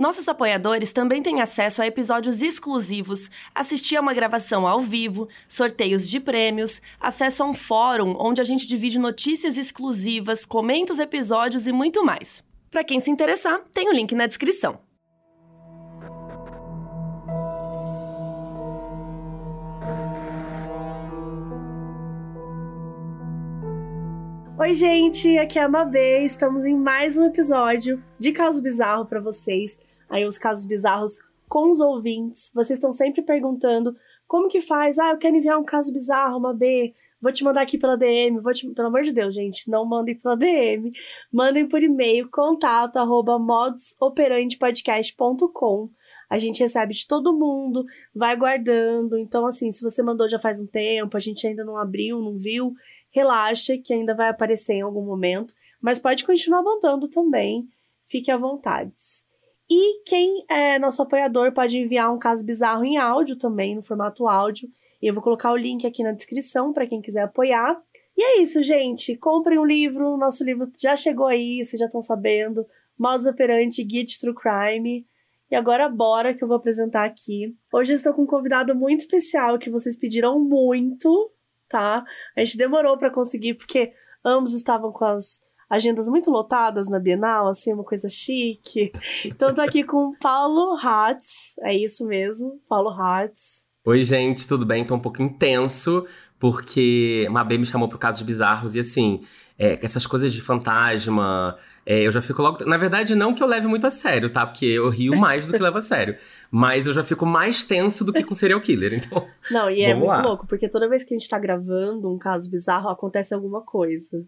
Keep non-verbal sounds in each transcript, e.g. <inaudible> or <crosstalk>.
Nossos apoiadores também têm acesso a episódios exclusivos, assistir a uma gravação ao vivo, sorteios de prêmios, acesso a um fórum onde a gente divide notícias exclusivas, comenta os episódios e muito mais. Para quem se interessar, tem o link na descrição. Oi, gente, aqui é a Mabê. Estamos em mais um episódio de Caso Bizarro para vocês. Aí os casos bizarros com os ouvintes. Vocês estão sempre perguntando como que faz? Ah, eu quero enviar um caso bizarro, Mabê. Vou te mandar aqui pela DM. Vou te... Pelo amor de Deus, gente, não mandem pela DM. Mandem por e-mail contato arroba modusoperandepodcast.com. A gente recebe de todo mundo, vai guardando. Então, assim, se você mandou já faz um tempo, a gente ainda não abriu, não viu, relaxa que ainda vai aparecer em algum momento, mas pode continuar mandando também, fique à vontade. E quem é nosso apoiador pode enviar um caso bizarro em áudio também, no formato áudio. E eu vou colocar o link aqui na descrição para quem quiser apoiar. E é isso, gente. Comprem o um livro. Nosso livro já chegou aí, vocês já estão sabendo. Modus Operandi Guide True Crime. E agora bora que eu vou apresentar aqui. Hoje eu estou com um convidado muito especial que vocês pediram muito tá? A gente demorou para conseguir porque ambos estavam com as agendas muito lotadas na Bienal, assim, uma coisa chique. Então tô aqui com o Paulo Hatz, é isso mesmo, Paulo Hatz. Oi, gente, tudo bem? Tô um pouco intenso, porque Mabê me chamou pro Casos Bizarros e assim, é, essas coisas de fantasma, é, eu já fico logo. Na verdade, não que eu leve muito a sério, tá? Porque eu rio mais do que levo a sério. Mas eu já fico mais tenso do que com serial killer, então. Não, e é muito lá. louco, porque toda vez que a gente tá gravando um caso bizarro, acontece alguma coisa.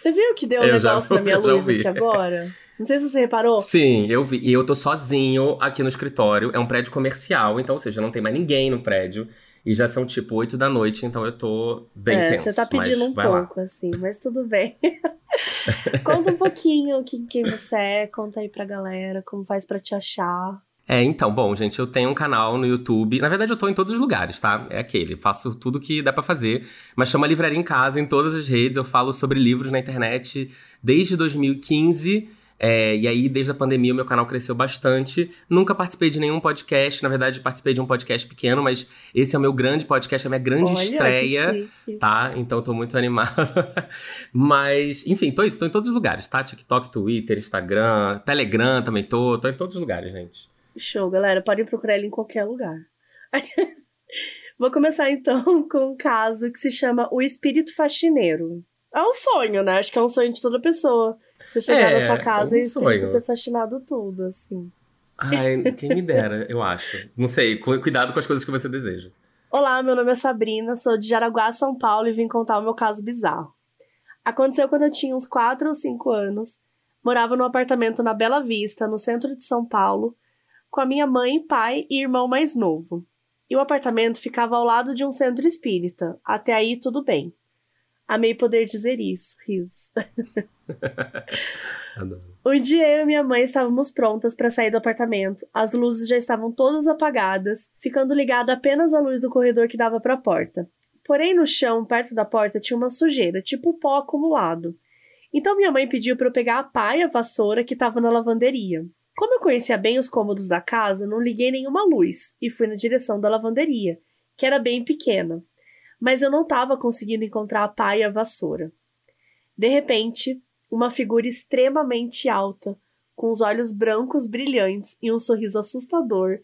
Você viu que deu um negócio <laughs> já, na minha luz aqui agora? Não sei se você reparou. Sim, eu vi. E eu tô sozinho aqui no escritório. É um prédio comercial, então, ou seja, não tem mais ninguém no prédio. E já são tipo 8 da noite, então eu tô bem é, tenso. Você tá pedindo um pouco, lá. assim, mas tudo bem. <laughs> conta um pouquinho quem, quem você é, conta aí pra galera, como faz para te achar. É, então, bom, gente, eu tenho um canal no YouTube. Na verdade, eu tô em todos os lugares, tá? É aquele. Faço tudo que dá para fazer. Mas chama Livraria em Casa em todas as redes. Eu falo sobre livros na internet desde 2015. É, e aí, desde a pandemia, o meu canal cresceu bastante. Nunca participei de nenhum podcast. Na verdade, participei de um podcast pequeno, mas esse é o meu grande podcast, é a minha grande Olha, estreia. Tá? Então, tô muito animado. <laughs> mas, enfim, tô isso, tô em todos os lugares, tá? TikTok, Twitter, Instagram, Telegram também tô. Tô em todos os lugares, gente. Show, galera. Podem procurar ele em qualquer lugar. <laughs> Vou começar então <laughs> com um caso que se chama O Espírito Faxineiro. É um sonho, né? Acho que é um sonho de toda pessoa você chegar é, na sua casa é um e sonho. ter fascinado tudo, assim. Ai, <laughs> quem me dera, eu acho. Não sei, cuidado com as coisas que você deseja. Olá, meu nome é Sabrina, sou de Jaraguá, São Paulo e vim contar o meu caso bizarro. Aconteceu quando eu tinha uns 4 ou 5 anos, morava num apartamento na Bela Vista, no centro de São Paulo, com a minha mãe, pai e irmão mais novo. E o apartamento ficava ao lado de um centro espírita. Até aí tudo bem. Amei poder dizer isso. Risos. <laughs> um dia eu e minha mãe estávamos prontas para sair do apartamento. As luzes já estavam todas apagadas, ficando ligada apenas a luz do corredor que dava para a porta. Porém, no chão, perto da porta, tinha uma sujeira, tipo pó acumulado. Então minha mãe pediu para eu pegar a pá e a vassoura que estava na lavanderia. Como eu conhecia bem os cômodos da casa, não liguei nenhuma luz e fui na direção da lavanderia, que era bem pequena mas eu não estava conseguindo encontrar a pá e a vassoura. De repente, uma figura extremamente alta, com os olhos brancos brilhantes e um sorriso assustador,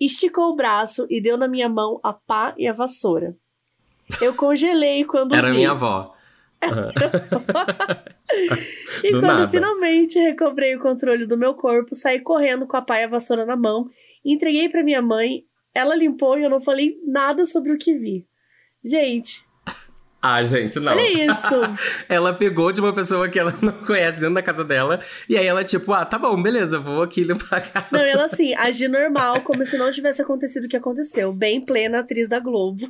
esticou o braço e deu na minha mão a pá e a vassoura. Eu congelei quando Era vi. minha avó. <laughs> e do quando nada. finalmente recobrei o controle do meu corpo, saí correndo com a pá e a vassoura na mão, entreguei para minha mãe, ela limpou e eu não falei nada sobre o que vi. Gente, Ah, gente, não. Olha isso. <laughs> ela pegou de uma pessoa que ela <laughs> não conhece dentro da casa dela. E aí ela, tipo, ah, tá bom, beleza, vou aqui limpar a casa. Não, ela assim, agir normal, como se não tivesse acontecido o que aconteceu. Bem plena atriz da Globo.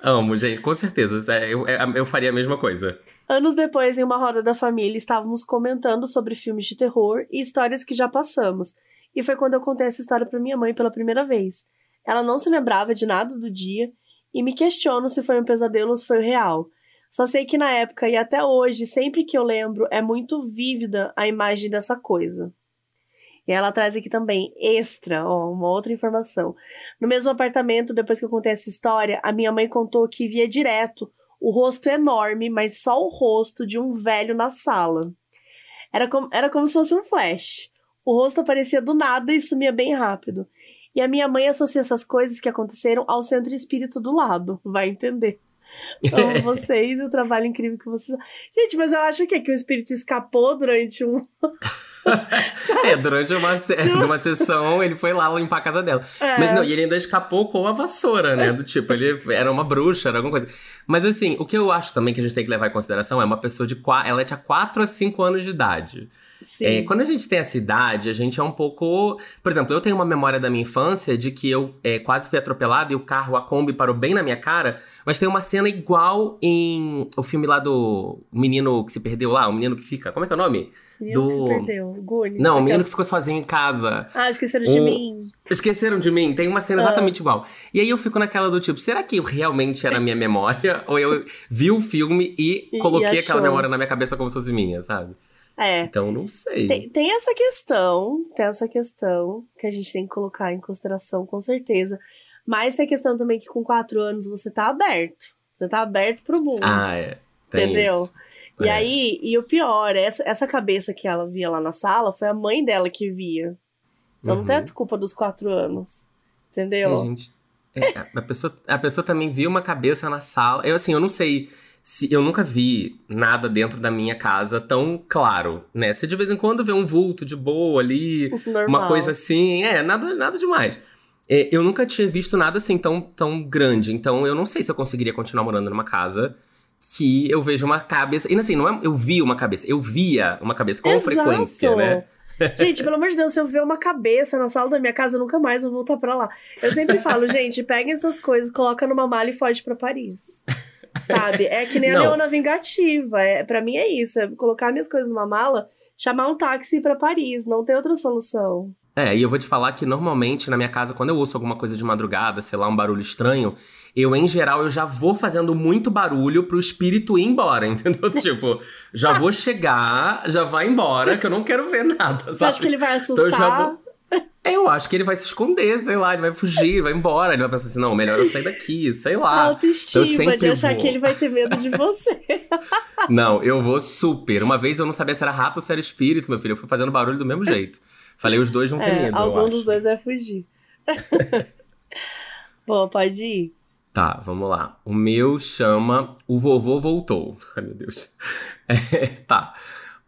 Amo, gente, com certeza. É, eu, é, eu faria a mesma coisa. Anos depois, em uma roda da família, estávamos comentando sobre filmes de terror e histórias que já passamos. E foi quando eu contei essa história para minha mãe pela primeira vez. Ela não se lembrava de nada do dia e me questiono se foi um pesadelo ou se foi real. Só sei que na época e até hoje, sempre que eu lembro, é muito vívida a imagem dessa coisa. E ela traz aqui também, extra, ó, uma outra informação. No mesmo apartamento, depois que eu contei essa história, a minha mãe contou que via direto o rosto enorme, mas só o rosto de um velho na sala. Era como, era como se fosse um flash. O rosto aparecia do nada e sumia bem rápido. E a minha mãe associa essas coisas que aconteceram ao centro espírito do lado. Vai entender. <laughs> Amo vocês e o trabalho incrível que vocês. Gente, mas eu acho que, é que o espírito escapou durante um. É, durante uma, se... <laughs> uma sessão ele foi lá limpar a casa dela. É. Mas não, e ele ainda escapou com a vassoura, né? Do tipo, ele era uma bruxa, era alguma coisa. Mas assim, o que eu acho também que a gente tem que levar em consideração é uma pessoa de. Ela tinha 4 a 5 anos de idade. É, quando a gente tem essa idade, a gente é um pouco. Por exemplo, eu tenho uma memória da minha infância de que eu é, quase fui atropelado e o carro, a Kombi, parou bem na minha cara. Mas tem uma cena igual em o filme lá do menino que se perdeu lá, o menino que fica. Como é que é o nome? Do... que se perdeu. Goonies, Não, o menino que ficou sozinho em casa. Ah, esqueceram de mim. Esqueceram de mim. Tem uma cena ah. exatamente igual. E aí eu fico naquela do tipo, será que realmente era minha memória? <laughs> Ou eu vi o filme e, e coloquei aquela memória na minha cabeça como se fosse minha, sabe? É. Então não sei. Tem, tem, essa questão, tem essa questão que a gente tem que colocar em consideração, com certeza. Mas tem a questão também que com quatro anos você tá aberto. Você tá aberto pro mundo. Ah, é. Tem entendeu? Isso. E é. aí, e o pior, essa, essa cabeça que ela via lá na sala foi a mãe dela que via. Então uhum. não tem a uhum. desculpa dos quatro anos. Entendeu? É, gente. É, a, pessoa, a pessoa também viu uma cabeça na sala. Eu, assim, eu não sei se eu nunca vi nada dentro da minha casa tão claro, né? Você de vez em quando vê um vulto de boa ali, <laughs> Normal. uma coisa assim, é, nada, nada demais. É, eu nunca tinha visto nada assim tão, tão grande, então eu não sei se eu conseguiria continuar morando numa casa que eu vejo uma cabeça. E assim, não é eu vi uma cabeça, eu via uma cabeça com Exato. frequência, né? <laughs> Gente, pelo amor de Deus, se eu ver uma cabeça na sala da minha casa, eu nunca mais vou voltar pra lá. Eu sempre falo, <laughs> gente, peguem essas coisas, coloca numa mala e foge pra Paris. Sabe? É que nem a Leona Vingativa. É, para mim é isso. É colocar minhas coisas numa mala, chamar um táxi para Paris. Não tem outra solução. É, e eu vou te falar que normalmente na minha casa, quando eu ouço alguma coisa de madrugada, sei lá, um barulho estranho, eu, em geral, eu já vou fazendo muito barulho pro espírito ir embora, <laughs> entendeu? tipo, já vou chegar, já vai embora, que eu não quero ver nada, sabe? Você acha que ele vai assustar? Então, eu acho que ele vai se esconder, sei lá, ele vai fugir, vai embora. Ele vai pensar assim, não, melhor eu sair daqui, sei lá. Autoestima então, de achar vou. que ele vai ter medo de você. <laughs> não, eu vou super. Uma vez eu não sabia se era rato ou se era espírito, meu filho. Eu fui fazendo barulho do mesmo jeito. Falei, os dois vão ter é, medo. Algum dos dois vai fugir. <laughs> Bom, pode ir. Tá, vamos lá. O meu chama O Vovô Voltou. <laughs> Ai, meu Deus. É, tá.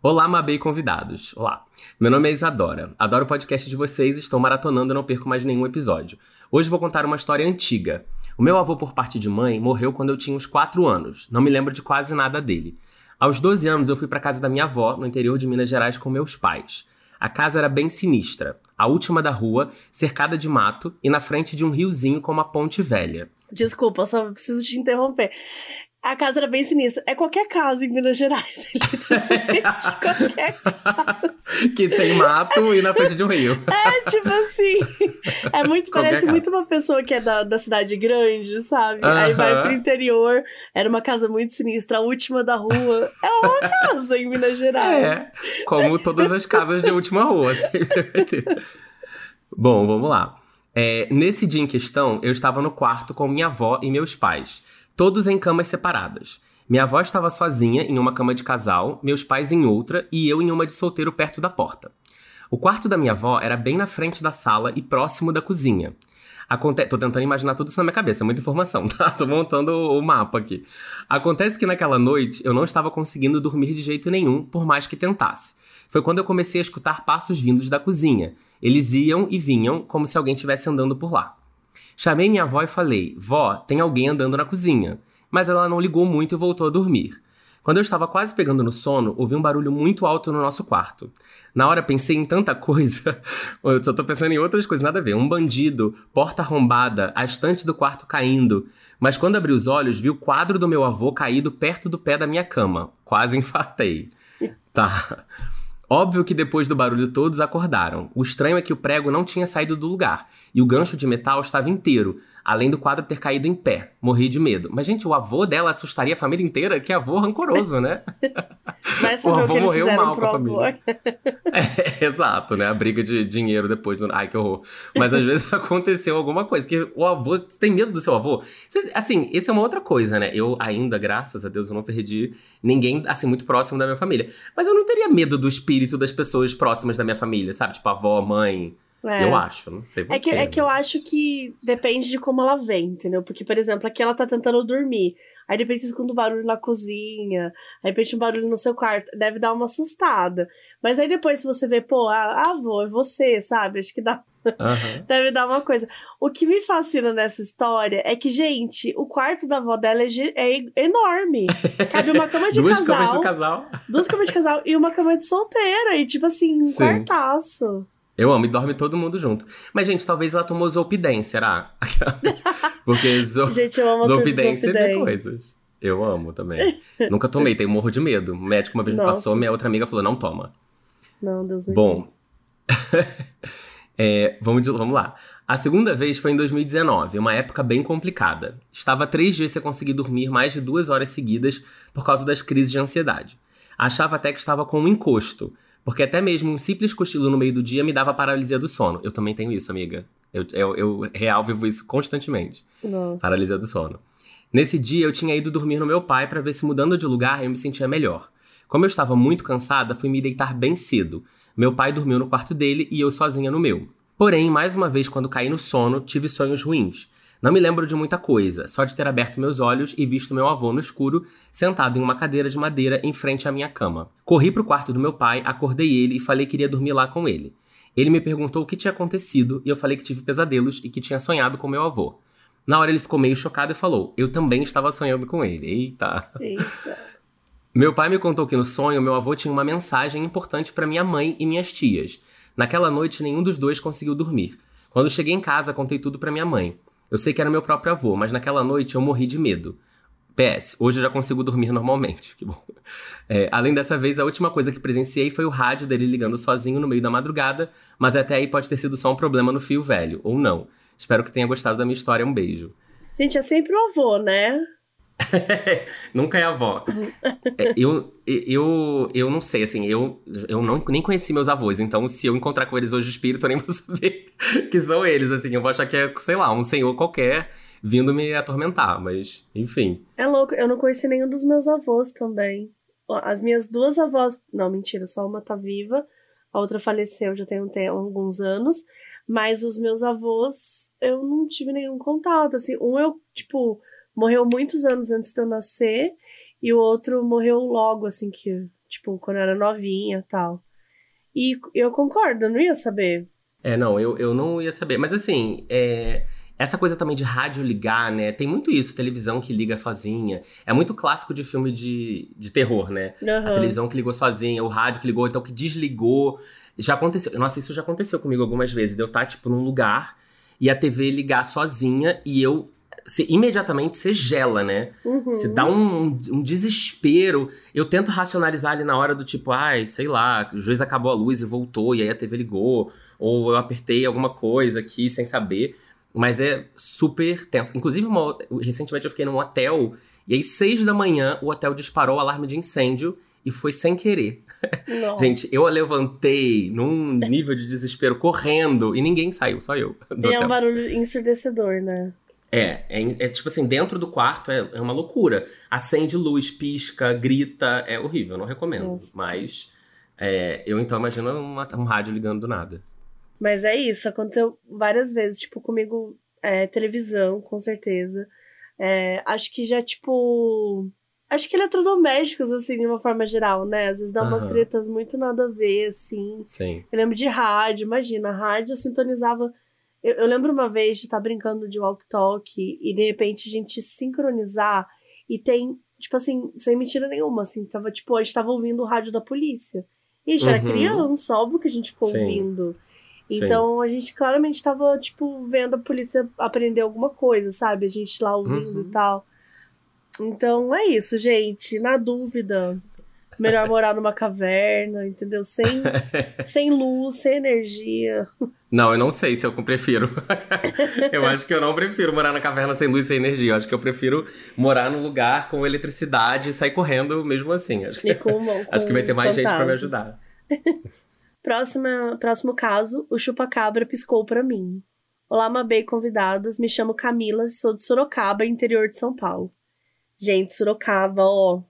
Olá, Mabê convidados. Olá. Meu nome é Isadora. Adoro o podcast de vocês, estou maratonando e não perco mais nenhum episódio. Hoje vou contar uma história antiga. O meu avô, por parte de mãe, morreu quando eu tinha uns 4 anos. Não me lembro de quase nada dele. Aos 12 anos, eu fui para casa da minha avó, no interior de Minas Gerais, com meus pais. A casa era bem sinistra, a última da rua, cercada de mato e na frente de um riozinho com uma ponte velha. Desculpa, só preciso te interromper a casa era bem sinistra. É qualquer casa em Minas Gerais. <laughs> É literalmente <laughs> qualquer casa. Que tem mato e na frente de um rio. É, tipo assim. É muito, <laughs> parece casa. muito uma pessoa que é da, da cidade grande, sabe? Uh -huh. Aí vai pro interior. Era uma casa muito sinistra, a última da rua. É uma casa em Minas Gerais. É, como todas as casas de última rua, ter. Bom, vamos lá. É, nesse dia em questão, eu estava no quarto com minha avó e meus pais todos em camas separadas. Minha avó estava sozinha em uma cama de casal, meus pais em outra e eu em uma de solteiro perto da porta. O quarto da minha avó era bem na frente da sala e próximo da cozinha. Aconte... Tô tentando imaginar tudo isso na minha cabeça, muita informação, <laughs> tá? Tô montando o mapa aqui. Acontece que naquela noite eu não estava conseguindo dormir de jeito nenhum, por mais que tentasse. Foi quando eu comecei a escutar passos vindos da cozinha. Eles iam e vinham como se alguém estivesse andando por lá. Chamei minha avó e falei: Vó, tem alguém andando na cozinha. mas ela não ligou muito e voltou a dormir. Quando eu estava quase pegando no sono, ouvi um barulho muito alto no nosso quarto. Na hora pensei em tanta <laughs> coisa. eu só tô pensando em outras coisas, nada a ver. Um bandido, porta arrombada, a estante do quarto caindo. Mas quando abri os olhos, vi o quadro do meu avô caído perto do pé da minha cama. Quase infartei. Tá. Óbvio que depois do barulho todos acordaram. O estranho é que o prego não tinha saído do lugar e o gancho de metal estava inteiro, além do quadro ter caído em pé. Morri de medo. Mas, gente, o avô dela assustaria a família inteira? Que avô rancoroso, né? <laughs> Mas o avô morreu mal com a família. <laughs> É, exato, né? A briga de dinheiro depois. Do... Ai, que horror. Mas às vezes <laughs> aconteceu alguma coisa. Porque o avô tem medo do seu avô. Assim, isso é uma outra coisa, né? Eu ainda, graças a Deus, eu não perdi ninguém, assim, muito próximo da minha família. Mas eu não teria medo do espírito das pessoas próximas da minha família, sabe? Tipo, avó, mãe. É. Eu acho, não sei você. É que, é que eu acho que depende de como ela vem, entendeu? Porque, por exemplo, aqui ela tá tentando dormir. Aí de repente você escuta um barulho na cozinha, aí de repente um barulho no seu quarto. Deve dar uma assustada. Mas aí depois, se você vê, pô, ah, avô, é você, sabe? Acho que dá, Aham. <laughs> deve dar uma coisa. O que me fascina nessa história é que, gente, o quarto da avó dela é, é enorme. Cabe uma cama de <laughs> Duas casal, camas de casal. duas camas de casal e uma cama de solteira. E, tipo assim, um Sim. quartaço. Eu amo, e dorme todo mundo junto. Mas, gente, talvez ela tomou Zolpidem, será? <laughs> Porque zo... Gente, eu amo a Zolpidem coisas. Eu amo também. Nunca tomei, tenho morro de medo. O médico uma vez me Nossa. passou, minha outra amiga falou, não toma. Não, Deus me Bom, <laughs> é, vamos, de- vamos lá. A segunda vez foi em 2019, uma época bem complicada. Estava três dias sem conseguir dormir mais de duas horas seguidas por causa das crises de ansiedade. Achava até que estava com um encosto, porque até mesmo um simples cochilo no meio do dia me dava paralisia do sono. Eu também tenho isso, amiga. Eu, eu, eu real vivo isso constantemente. Nossa. Paralisia do sono. Nesse dia eu tinha ido dormir no meu pai para ver se mudando de lugar eu me sentia melhor. Como eu estava muito cansada, fui me deitar bem cedo. Meu pai dormiu no quarto dele e eu sozinha no meu. Porém, mais uma vez, quando caí no sono, tive sonhos ruins. Não me lembro de muita coisa, só de ter aberto meus olhos e visto meu avô no escuro, sentado em uma cadeira de madeira em frente à minha cama. Corri pro quarto do meu pai, acordei ele e falei que iria dormir lá com ele. Ele me perguntou o que tinha acontecido e eu falei que tive pesadelos e que tinha sonhado com meu avô. Na hora ele ficou meio chocado e falou: Eu também estava sonhando com ele. Eita. Eita. Meu pai me contou que no sonho meu avô tinha uma mensagem importante para minha mãe e minhas tias. Naquela noite nenhum dos dois conseguiu dormir. Quando cheguei em casa, contei tudo para minha mãe. Eu sei que era meu próprio avô, mas naquela noite eu morri de medo. PS, hoje eu já consigo dormir normalmente. <laughs> Que bom. É, além dessa vez, a última coisa que presenciei foi o rádio dele ligando sozinho no meio da madrugada, mas até aí pode ter sido só um problema no fio velho, ou não. Espero que tenha gostado da minha história. Um beijo. Gente, é sempre o avô, né? <laughs> Nunca é avó. É, eu, eu, eu não sei, assim, eu, eu não, nem conheci meus avós, então se eu encontrar com eles hoje espírito, eu nem <laughs> vou saber que são eles, assim, eu vou achar que é, sei lá, um senhor qualquer vindo me atormentar, mas, enfim. É louco, eu não conheci nenhum dos meus avós também. As minhas duas avós. Não, mentira, só uma tá viva, a outra faleceu já tem um te- alguns anos. Mas os meus avós, eu não tive nenhum contato. Assim, um eu, tipo, morreu muitos anos antes de eu nascer, e o outro morreu logo, assim, que, tipo, quando eu era novinha e tal. E eu concordo, eu não ia saber. É, não, eu, eu não ia saber, mas assim, é, essa coisa também de rádio ligar, né, tem muito isso, televisão que liga sozinha, é muito clássico de filme de, de terror, né, A Aham. televisão que ligou sozinha, o rádio que ligou, então que desligou. Já aconteceu. Nossa, isso já aconteceu comigo algumas vezes. De eu estar, tipo, num lugar e a TV ligar sozinha e eu. Você, imediatamente você gela, né? Uhum. Você dá um, um desespero. Eu tento racionalizar ali na hora do tipo, ai, sei lá, o juiz acabou a luz e voltou, e aí a TV ligou. Ou eu apertei alguma coisa aqui sem saber. Mas é super tenso. Inclusive, uma- recentemente eu fiquei num hotel, e aí, seis da manhã, o hotel disparou o alarme de incêndio e foi sem querer. Nossa. <laughs> Gente, eu a levantei num nível de desespero, correndo, e ninguém saiu, só eu. E é um barulho ensurdecedor, né? É, é, é tipo assim, dentro do quarto é, é uma loucura. Acende luz, pisca, grita, é horrível, não recomendo. Nossa. Mas é, eu então imagino uma- um rádio ligando do nada. Mas é isso, aconteceu várias vezes, tipo, comigo, é, televisão, com certeza. É, acho que já, tipo. Acho que eletrodomésticos, assim, de uma forma geral, né? Às vezes dá umas Aham. tretas muito nada a ver, assim. Sim. Eu lembro de rádio, imagina, a rádio eu sintonizava. Eu, eu lembro uma vez de estar brincando de walk-talk e de repente a gente sincronizar E tem, tipo assim, sem mentira nenhuma, assim, tava, tipo, a gente tava ouvindo o rádio da polícia. E a gente era Uhum. criança, óbvio que a gente ficou Sim. ouvindo. Sim. Então a gente claramente tava, tipo, vendo a polícia aprender alguma coisa, sabe? A gente lá ouvindo Uhum. e tal. Então é isso, gente. Na dúvida, melhor morar numa caverna, entendeu? Sem, <laughs> sem luz, sem energia. Não, eu não sei se eu prefiro. <laughs> eu acho que eu não prefiro morar na caverna sem luz e sem energia. Eu acho que eu prefiro morar num lugar com eletricidade e sair correndo mesmo assim. Acho que, E com, com <laughs> acho que vai ter mais gente pra me fantasmas. ajudar. <laughs> Próxima, próximo caso, o chupacabra piscou pra mim. Olá, Mabê convidados. Me chamo Camila, sou de Sorocaba, interior de São Paulo. Gente, Sorocaba, ó.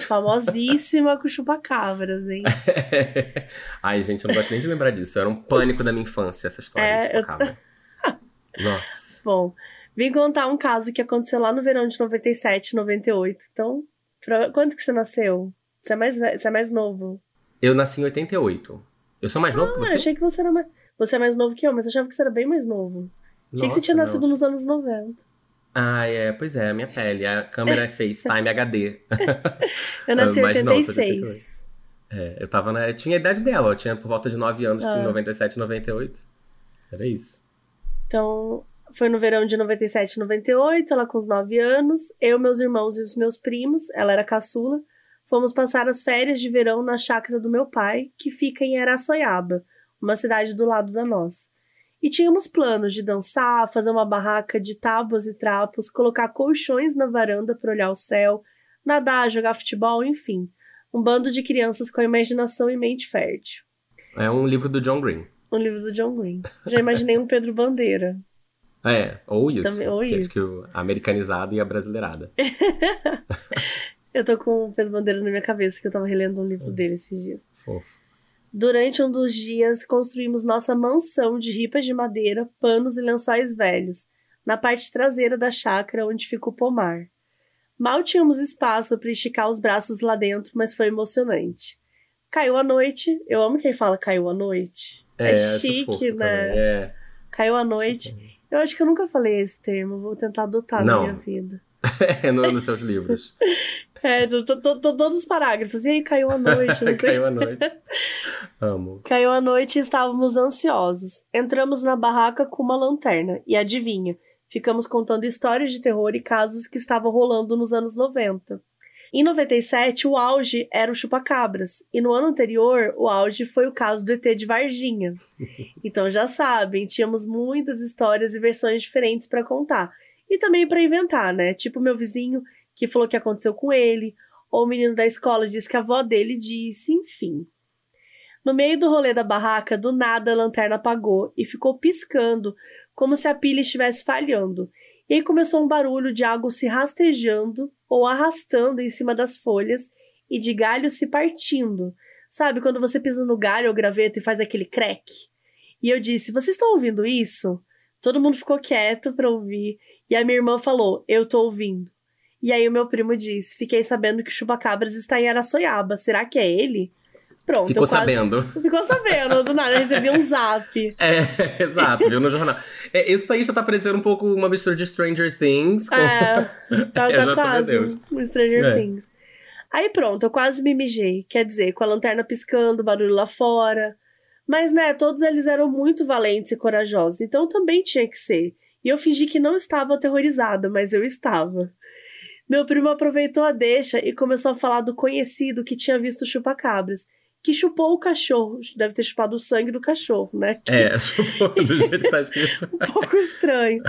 Famosíssima com chupacabras, hein? <laughs> Ai, gente, eu não gosto nem de lembrar disso. Era um pânico da minha infância essa história. É, de chupacabra. <laughs> Nossa. Bom, vim contar um caso que aconteceu lá no verão de 97, 98. Então, pra... quando que você nasceu? Você é mais, ve- você é mais novo. Eu nasci em 88. Eu sou mais novo que Ah, você? eu achei que você era mais. Você é mais novo que eu, mas eu achava que você era bem mais novo. Achei que você Nossa, tinha nascido nos anos 90. Ah, é. Pois é, a minha pele. A câmera é FaceTime HD. Eu nasci em Mas não, sou de 86. É, eu tava na... Eu tinha a idade dela. Eu tinha por volta de 9 anos, Ah. em 97, 98. Era isso. Então, foi no verão de 97, 98, ela com os 9 anos. Eu, meus irmãos e os meus primos, ela era caçula, fomos passar as férias de verão na chácara do meu pai, que fica em Araçoiaba, uma cidade do lado da nossa. E tínhamos planos de dançar, fazer uma barraca de tábuas e trapos, colocar colchões na varanda para olhar o céu, nadar, jogar futebol, enfim. Um bando de crianças com a imaginação e mente fértil. É um livro do John Green. Um livro do John Green. Já imaginei um Pedro Bandeira. <laughs> É, ou isso. Também- ou que acho isso. que o- a americanizada e a brasileirada. <laughs> Eu tô com o Pedro Bandeira na minha cabeça, que eu tava relendo um livro dele esses dias. Fofo. Durante um dos dias, construímos nossa mansão de ripas de madeira, panos e lençóis velhos, na parte traseira da chácara onde fica o pomar. Mal tínhamos espaço para esticar os braços lá dentro, mas foi emocionante. Caiu a noite, eu amo quem fala caiu a noite. É, acho chique, né? também, É. Caiu a noite. Eu acho que eu nunca falei esse termo, vou tentar adotar Não. na minha vida. É, <laughs> no, nos seus livros. <laughs> É, tô, tô- tô- todos os parágrafos. E aí, caiu a noite, não <laughs> sei. Caiu a noite. Amo. Caiu a noite e estávamos ansiosos. Entramos na barraca com uma lanterna. E adivinha? Ficamos contando histórias de terror e casos que estavam rolando nos anos 90. Em 97, o auge era o chupacabras. E no ano anterior, o auge foi o caso do ET de Varginha. <laughs> Então já sabem, tínhamos muitas histórias e versões diferentes para contar. E também para inventar, né? Tipo meu vizinho que falou que aconteceu com ele, ou o menino da escola disse que a avó dele disse, enfim. No meio do rolê da barraca, do nada a lanterna apagou e ficou piscando, como se a pilha estivesse falhando. E aí começou um barulho de algo se rastejando ou arrastando em cima das folhas e de galho se partindo. Sabe quando você pisa no galho ou graveto e faz aquele crack? E eu disse: Vocês estão ouvindo isso? Todo mundo ficou quieto para ouvir. E a minha irmã falou: Eu tô ouvindo. E aí o meu primo disse: Fiquei sabendo que o Chupacabras está em Araçoiaba. Será que é ele? Pronto, Ficou eu quase... sabendo. <laughs> Ficou sabendo, do nada, eu recebi um zap. É, <laughs> exato, viu no jornal. É, isso daí já tá parecendo um pouco uma mistura de Stranger Things com. É, <laughs> tá, Eu tá quase um Stranger É. Things. Aí pronto, eu quase me mijei. Quer dizer, com a lanterna piscando, barulho lá fora. Mas, né, todos eles eram muito valentes e corajosos, então também tinha que ser. E eu fingi que não estava aterrorizada, mas eu estava. Meu primo aproveitou a deixa e começou a falar do conhecido que tinha visto chupacabras, que chupou o cachorro. Deve ter chupado o sangue do cachorro, né? Que É, <laughs> do jeito que tá escrito. <laughs> um pouco estranho.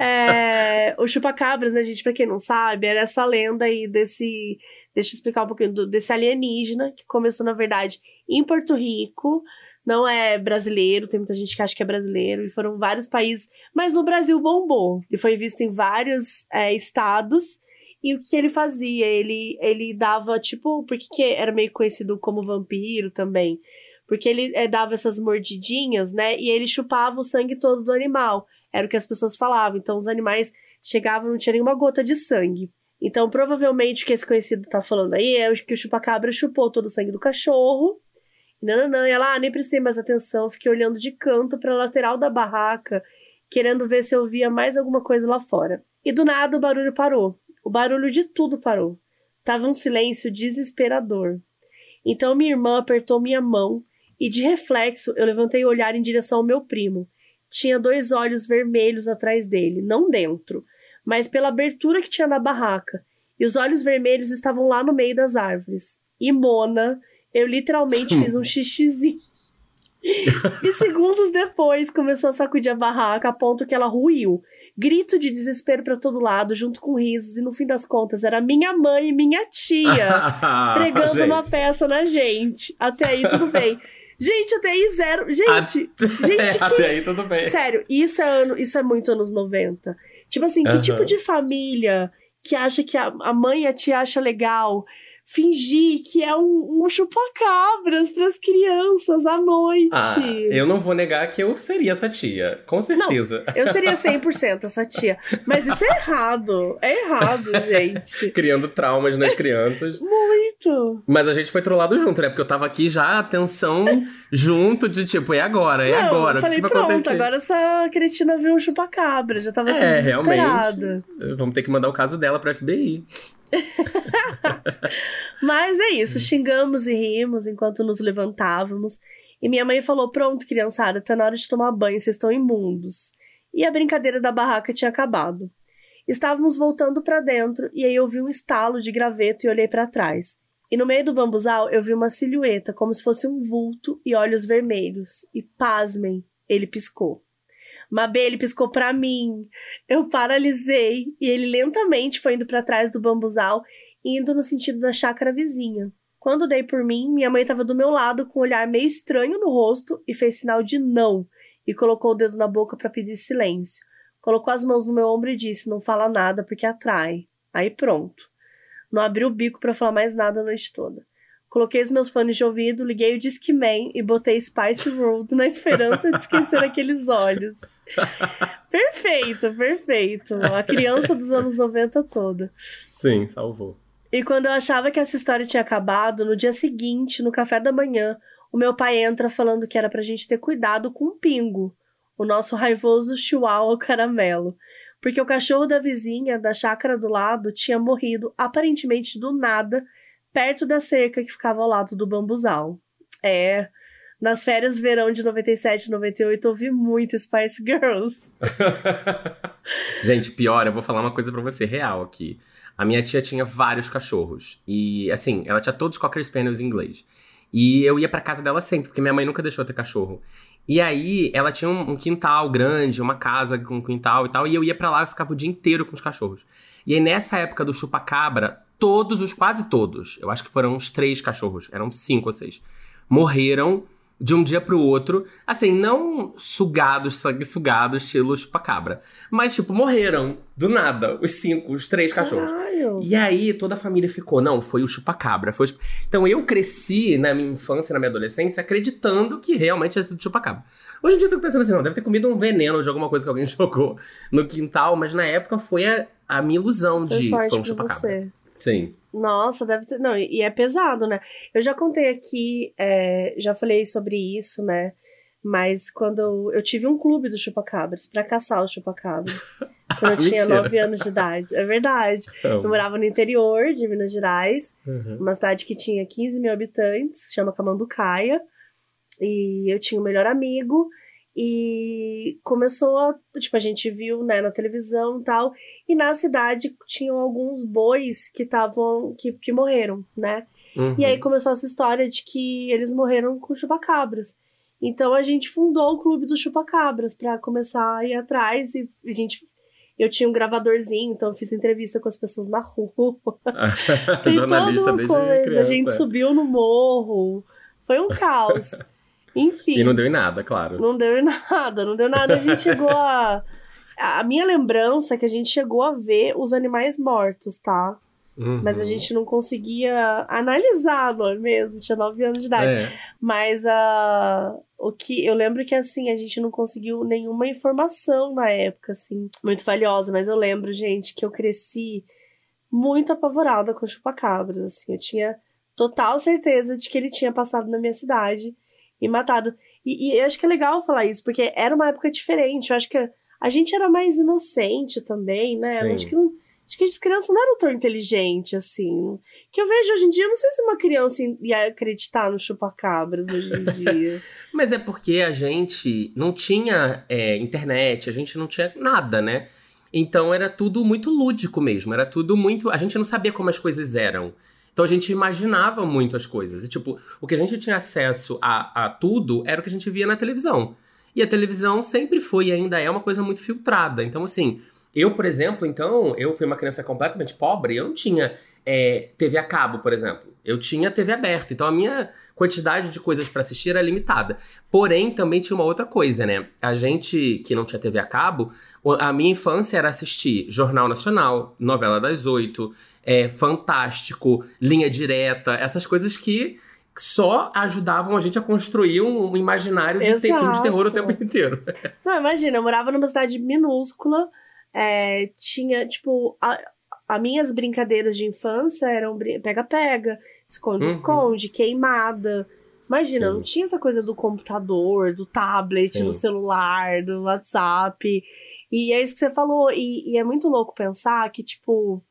É, o chupacabras, né, gente, pra quem não sabe, era essa lenda aí desse. Deixa eu explicar um pouquinho do- desse alienígena que começou, na verdade, em Porto Rico. Não é brasileiro, tem muita gente que acha que é brasileiro, e foram vários países, mas no Brasil bombou. Ele foi visto em vários é, estados. E o que ele fazia? Ele, ele dava, tipo, porque que era meio conhecido como vampiro também. Porque ele é, dava essas mordidinhas, né? E ele chupava o sangue todo do animal. Era o que as pessoas falavam. Então os animais chegavam, não tinha nenhuma gota de sangue. Então, provavelmente, o que esse conhecido tá falando aí é que o chupacabra chupou todo o sangue do cachorro. Não, não. E ela, ah, nem prestei mais atenção, fiquei olhando de canto pra lateral da barraca, querendo ver se eu via mais alguma coisa lá fora. E do nada o barulho parou. O barulho de tudo parou. Tava um silêncio desesperador. Então minha irmã apertou minha mão e, de reflexo, eu levantei o olhar em direção ao meu primo. Tinha dois olhos vermelhos atrás dele, não dentro, mas pela abertura que tinha na barraca. E os olhos vermelhos estavam lá no meio das árvores. E Mona, eu literalmente <laughs> fiz um xixizinho. e segundos depois começou a sacudir a barraca a ponto que ela ruiu. Grito de desespero para todo lado, junto com risos, e no fim das contas era minha mãe e minha tia <laughs> pregando uma peça na gente. Até aí tudo bem. Gente, até aí zero. Gente, <laughs> gente, que... até aí tudo bem. Sério, isso é ano, isso é muito anos 90. Tipo assim, que tipo de família que acha que a, a mãe e a tia acha legal fingir que é um, um chupacabras para as crianças à noite. Ah, eu não vou negar que eu seria essa tia, com certeza. Não, eu seria 100% essa tia. Mas isso é errado. É errado, <laughs> gente. Criando traumas nas crianças. Muito. Mas a gente foi trollado junto, né? Porque eu tava aqui já, atenção, junto de tipo, é agora, é não, agora. Eu falei, o que, que pronto, acontecer? agora essa cretina viu um chupacabra. Já tava é, desesperada. Realmente. Vamos ter que mandar o caso dela pra FBI. <laughs> Mas é isso, xingamos e rimos enquanto nos levantávamos. E minha mãe falou: Pronto, criançada, tá na hora de tomar banho, vocês estão imundos. E a brincadeira da barraca tinha acabado. Estávamos voltando para dentro e aí eu vi um estalo de graveto e olhei para trás. E no meio do bambuzal eu vi uma silhueta, como se fosse um vulto e olhos vermelhos. E pasmem, ele piscou. Mabê, ele piscou para mim. Eu paralisei e ele lentamente foi indo para trás do bambuzal, indo no sentido da chácara vizinha. Quando dei por mim, minha mãe estava do meu lado com um olhar meio estranho no rosto e fez sinal de não e colocou o dedo na boca para pedir silêncio. Colocou as mãos no meu ombro e disse: "Não fala nada porque atrai". Aí pronto. Não abri o bico para falar mais nada a noite toda. Coloquei os meus fones de ouvido, liguei o Discman e botei Spice Road na esperança de esquecer aqueles olhos. <laughs> perfeito, perfeito. A criança dos anos 90 toda. Sim, salvou. E quando eu achava que essa história tinha acabado, no dia seguinte, no café da manhã, o meu pai entra falando que era pra gente ter cuidado com o Pingo, o nosso raivoso chihuahua caramelo. Porque o cachorro da vizinha, da chácara do lado, tinha morrido aparentemente do nada perto da cerca que ficava ao lado do bambuzal. É, nas férias verão de 97 e 98 ouvi muito Spice Girls. <laughs> Gente, pior, eu vou falar uma coisa para você real aqui. A minha tia tinha vários cachorros. E, assim, ela tinha todos Cocker Spaniels em inglês. E eu ia pra casa dela sempre, porque minha mãe nunca deixou ter cachorro. E aí, ela tinha um, um quintal grande, uma casa com um quintal e tal, e eu ia para lá e ficava o dia inteiro com os cachorros. E aí, nessa época do chupa-cabra, todos, os quase todos, eu acho que foram uns três cachorros, eram cinco ou seis, morreram de um dia pro outro, assim, não sugados, sanguessugados, estilo chupacabra, mas, tipo, morreram do nada, os cinco, os três cachorros. Caralho. E aí toda a família ficou, não, foi o chupacabra. Foi o... Então eu cresci na minha infância, na minha adolescência, acreditando que realmente tinha sido chupacabra. Hoje em dia eu fico pensando assim, não, deve ter comido um veneno de alguma coisa que alguém <laughs> jogou no quintal, mas na época foi a, a minha ilusão foi de foi um chupacabra. Você. Sim. Nossa, deve ter. Não, e é pesado, né? Eu já contei aqui, é, já falei sobre isso, né? Mas quando eu, eu tive um clube dos chupacabras para caçar os chupacabras. <laughs> Quando eu tinha 9 anos de idade. É verdade. Eu morava no interior de Minas Gerais, Uhum. uma cidade que tinha 15 mil habitantes, chama Camanducaia. E eu tinha um melhor amigo. E começou, a, tipo, a gente viu, né, na televisão e tal. E na cidade tinham alguns bois que estavam, que, que morreram, né? Uhum. E aí começou essa história de que eles morreram com chupacabras. Então a gente fundou o clube dos chupacabras para começar a ir atrás e a gente eu tinha um gravadorzinho, então eu fiz entrevista com as pessoas na rua. <laughs> Tem Jornalista toda uma desde coisa. criança. A gente subiu no morro. Foi um caos. Enfim. E não deu em nada, claro. Não deu em nada, não deu nada. A gente chegou a. A minha lembrança é que a gente chegou a ver os animais mortos, tá? Uhum. Mas a gente não conseguia analisar, não é mesmo? Tinha 9 anos de idade. É. Mas a o que eu lembro que assim, a gente não conseguiu nenhuma informação na época, assim, muito valiosa. Mas eu lembro, gente, que eu cresci muito apavorada com chupacabras. Assim, eu tinha total certeza de que ele tinha passado na minha cidade e matado. E, e eu acho que é legal falar isso, porque era uma época diferente. Eu acho que a gente era mais inocente também, né? Eu acho que não Acho que as crianças não eram tão inteligentes assim. Que eu vejo hoje em dia, eu não sei se uma criança ia acreditar no chupacabras hoje em <laughs> dia. Mas é porque a gente não tinha é, internet, a gente não tinha nada, né? Então era tudo muito lúdico mesmo, era tudo muito. A gente não sabia como as coisas eram. Então a gente imaginava muito as coisas. E, tipo, o que a gente tinha acesso a, a tudo era o que a gente via na televisão. E a televisão sempre foi e ainda é uma coisa muito filtrada. Então, assim, eu, por exemplo, então, eu fui uma criança completamente pobre, eu não tinha é, TV a cabo, por exemplo. Eu tinha TV aberta. Então a minha quantidade de coisas para assistir era limitada. Porém, também tinha uma outra coisa, né? A gente que não tinha TV a cabo, a minha infância era assistir Jornal Nacional, Novela das Oito, é, Fantástico, Linha Direta, essas coisas que só ajudavam a gente a construir um, imaginário de ter filme de terror o tempo inteiro. Não, imagina, eu morava numa cidade minúscula, é, tinha, tipo, a, as minhas brincadeiras de infância eram pega-pega, esconde-esconde, uhum. queimada. Imagina, Sim. não tinha essa coisa do computador, do tablet, Sim. do celular, do WhatsApp. E é isso que você falou. E, e, é muito louco pensar que, tipo,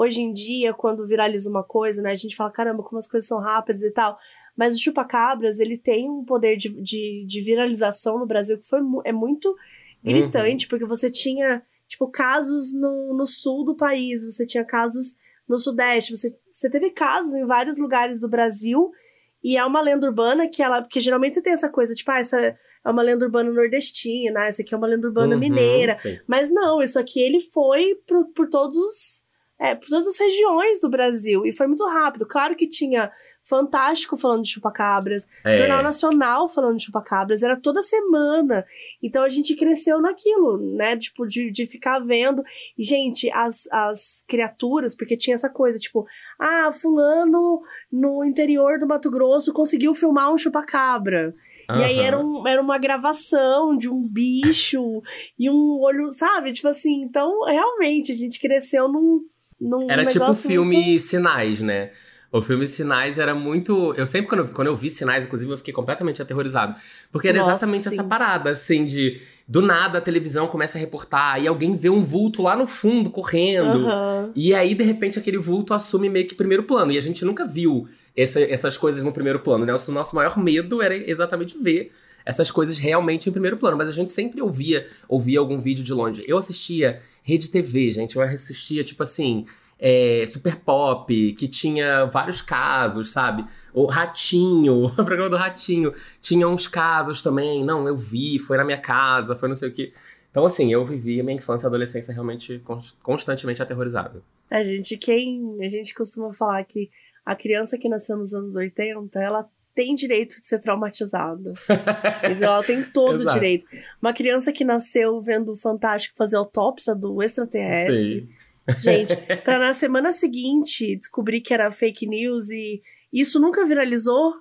hoje em dia, quando viraliza uma coisa, né, a gente fala, caramba, como as coisas são rápidas e tal. Mas o Chupacabras, ele tem um poder de, de, de viralização no Brasil que foi, é muito gritante, uhum. porque você tinha, tipo, casos no, no sul do país, você tinha casos no Sudeste. Você, você teve casos em vários lugares do Brasil. E é uma lenda urbana que ela. Porque geralmente você tem essa coisa, tipo, ah, essa é uma lenda urbana nordestina, essa aqui é uma lenda urbana uhum, mineira. Sim. Mas não, isso aqui ele foi por, por todos. É, por todas as regiões do Brasil. E foi muito rápido. Claro que tinha Fantástico falando de chupacabras, é. Jornal Nacional falando de chupacabras, era toda semana. Então a gente cresceu naquilo, né? Tipo, de, de ficar vendo. E, gente, as, as criaturas, porque tinha essa coisa, tipo, ah, fulano no interior do Mato Grosso conseguiu filmar um chupacabra. Uhum. E aí era, um, era uma gravação de um bicho e um olho, sabe? Tipo assim, então realmente a gente cresceu num. Num era tipo filme muito... Sinais, né? O filme Sinais era muito. Eu sempre, quando eu, quando eu vi Sinais, inclusive, eu fiquei completamente aterrorizado. Porque era Nossa, exatamente sim. essa parada, assim, de. Do nada a televisão começa a reportar e alguém vê um vulto lá no fundo correndo. Uhum. E aí, de repente, aquele vulto assume meio que primeiro plano. E a gente nunca viu essa, essas coisas no primeiro plano, né? O nosso maior medo era exatamente ver essas coisas realmente em primeiro plano. Mas a gente sempre ouvia, ouvia algum vídeo de longe. Eu assistia Rede TV, gente. Eu assistia, tipo assim, é, Super Pop, que tinha vários casos, sabe? O Ratinho, <laughs> o programa do Ratinho, tinha uns casos também. Não, eu vi, foi na minha casa, foi não sei o que. Então, assim, eu vivi a minha infância e adolescência realmente constantemente aterrorizado. A gente, quem. A gente costuma falar que a criança que nasceu nos anos 80, ela tem direito de ser traumatizada. <laughs> então ela tem todo o direito. Uma criança que nasceu vendo o Fantástico fazer autópsia do extraterrestre. Sim Gente, <laughs> para na semana seguinte descobrir que era fake news e isso nunca viralizou.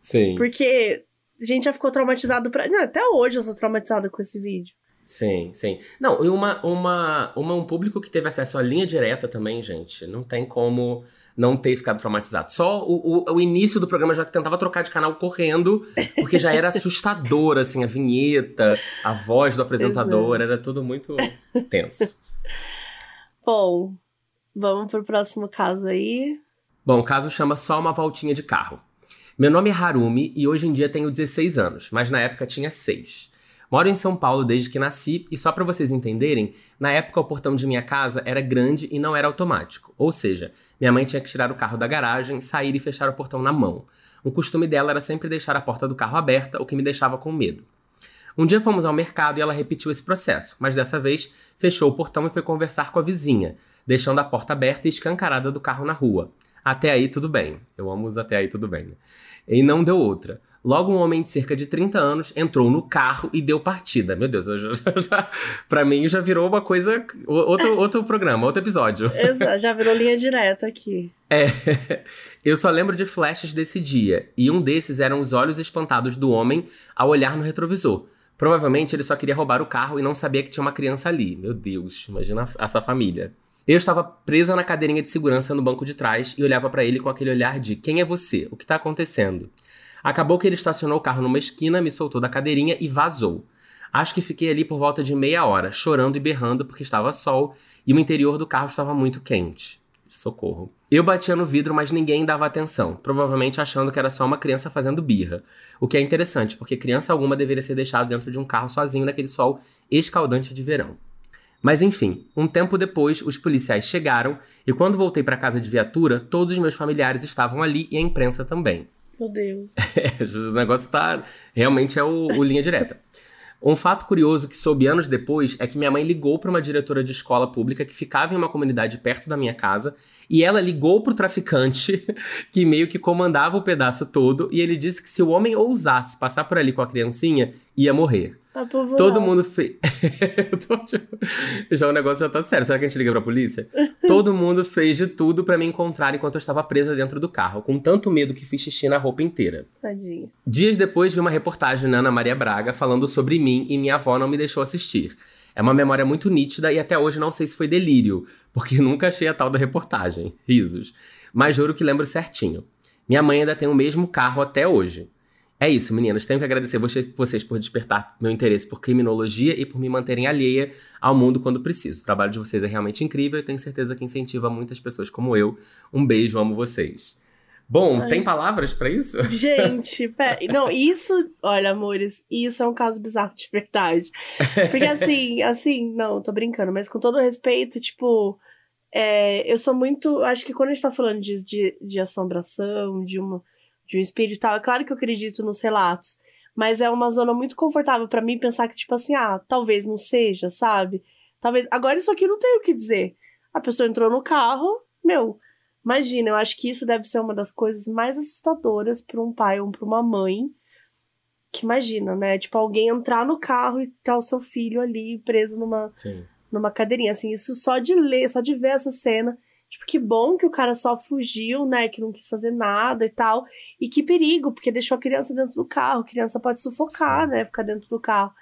Sim. Porque a gente já ficou traumatizado pra. Não, até hoje eu sou traumatizada com esse vídeo. Sim, sim. Não, e uma, uma, uma, um público que teve acesso à linha direta também, gente, não tem como não ter ficado traumatizado. Só o, o, o início do programa já tentava trocar de canal correndo, porque já era assustador, assim, a vinheta, a voz do apresentador, era tudo muito tenso. Bom, vamos pro próximo caso aí. Bom, o caso chama Só uma Voltinha de Carro. Meu nome é Harumi e hoje em dia tenho 16 anos, mas na época tinha 6. Moro em São Paulo desde que nasci e só para vocês entenderem, na época o portão de minha casa era grande e não era automático, ou seja, minha mãe tinha que tirar o carro da garagem, sair e fechar o portão na mão. O costume dela era sempre deixar a porta do carro aberta, o que me deixava com medo. Um dia fomos ao mercado e ela repetiu esse processo, mas dessa vez fechou o portão e foi conversar com a vizinha, deixando a porta aberta e escancarada do carro na rua. Até aí tudo bem. Eu amo os até aí tudo bem. E não deu outra. Logo, um homem de cerca de 30 anos entrou no carro e deu partida. Meu Deus, já, <laughs> já, pra mim já virou uma coisa. Outro, outro programa, outro episódio. <laughs> Exato, já virou linha direta aqui. É. <laughs> Eu só lembro de flashes desse dia. E um desses eram os olhos espantados do homem ao olhar no retrovisor. Provavelmente ele só queria roubar o carro e não sabia que tinha uma criança ali. Meu Deus, imagina essa família. Eu estava presa na cadeirinha de segurança no banco de trás e olhava para ele com aquele olhar de: quem é você? O que está acontecendo? Acabou que ele estacionou o carro numa esquina, me soltou da cadeirinha e vazou. Acho que fiquei ali por volta de meia hora, chorando e berrando porque estava sol e o interior do carro estava muito quente. Socorro. Eu batia no vidro, mas ninguém dava atenção, provavelmente achando que era só uma criança fazendo birra. O que é interessante, porque criança alguma deveria ser deixada dentro de um carro sozinho naquele sol escaldante de verão. Mas enfim, um tempo depois, os policiais chegaram e quando voltei para casa de viatura, todos os meus familiares estavam ali e a imprensa também. Meu Deus. <laughs> É, o negócio tá. Realmente é o, o linha direta. Um fato curioso que soube anos depois é que minha mãe ligou para uma diretora de escola pública que ficava em uma comunidade perto da minha casa e ela ligou pro traficante <laughs> que meio que comandava o pedaço todo e ele disse que se o homem ousasse passar por ali com a criancinha, ia morrer. Todo mundo fez. <laughs> tipo... já o negócio já tá sério. Será que a gente liga pra polícia? Todo mundo fez de tudo para me encontrar enquanto eu estava presa dentro do carro, com tanto medo que fiz xixi na roupa inteira. Tadinha. Dias depois vi uma reportagem na Ana Maria Braga falando sobre mim e minha avó não me deixou assistir. É uma memória muito nítida e até hoje não sei se foi delírio, porque <laughs> nunca achei a tal da reportagem. Risos. Mas juro que lembro certinho. Minha mãe ainda tem o mesmo carro até hoje. É isso, meninas. Tenho que agradecer vocês, vocês por despertar meu interesse por criminologia e por me manterem alheia ao mundo quando preciso. O trabalho de vocês é realmente incrível e tenho certeza que incentiva muitas pessoas como eu. Um beijo, amo vocês. Bom, Ai. tem palavras pra isso? <laughs> Gente, pera, não, isso, olha, amores, isso é um caso bizarro de verdade. Porque assim, <laughs> assim, não, tô brincando, mas com todo respeito, tipo, é, eu sou muito. Acho que quando a gente tá falando de, de, de assombração, de, uma, de um espírito e tal, é claro que eu acredito nos relatos. Mas é uma zona muito confortável pra mim pensar que, tipo assim, ah, talvez não seja, sabe? Talvez. Agora isso aqui não tem o que dizer. A pessoa entrou no carro, meu, Imagina, eu acho que isso deve ser uma das coisas mais assustadoras para um pai ou para uma mãe. Que imagina, né? Tipo, alguém entrar no carro e tá o seu filho ali preso numa, Sim. numa cadeirinha. Assim, isso só de ler, só de ver essa cena. Tipo, que bom que o cara só fugiu, né? Que não quis fazer nada e tal. E que perigo, porque deixou a criança dentro do carro. A criança pode sufocar, né? Ficar dentro do carro.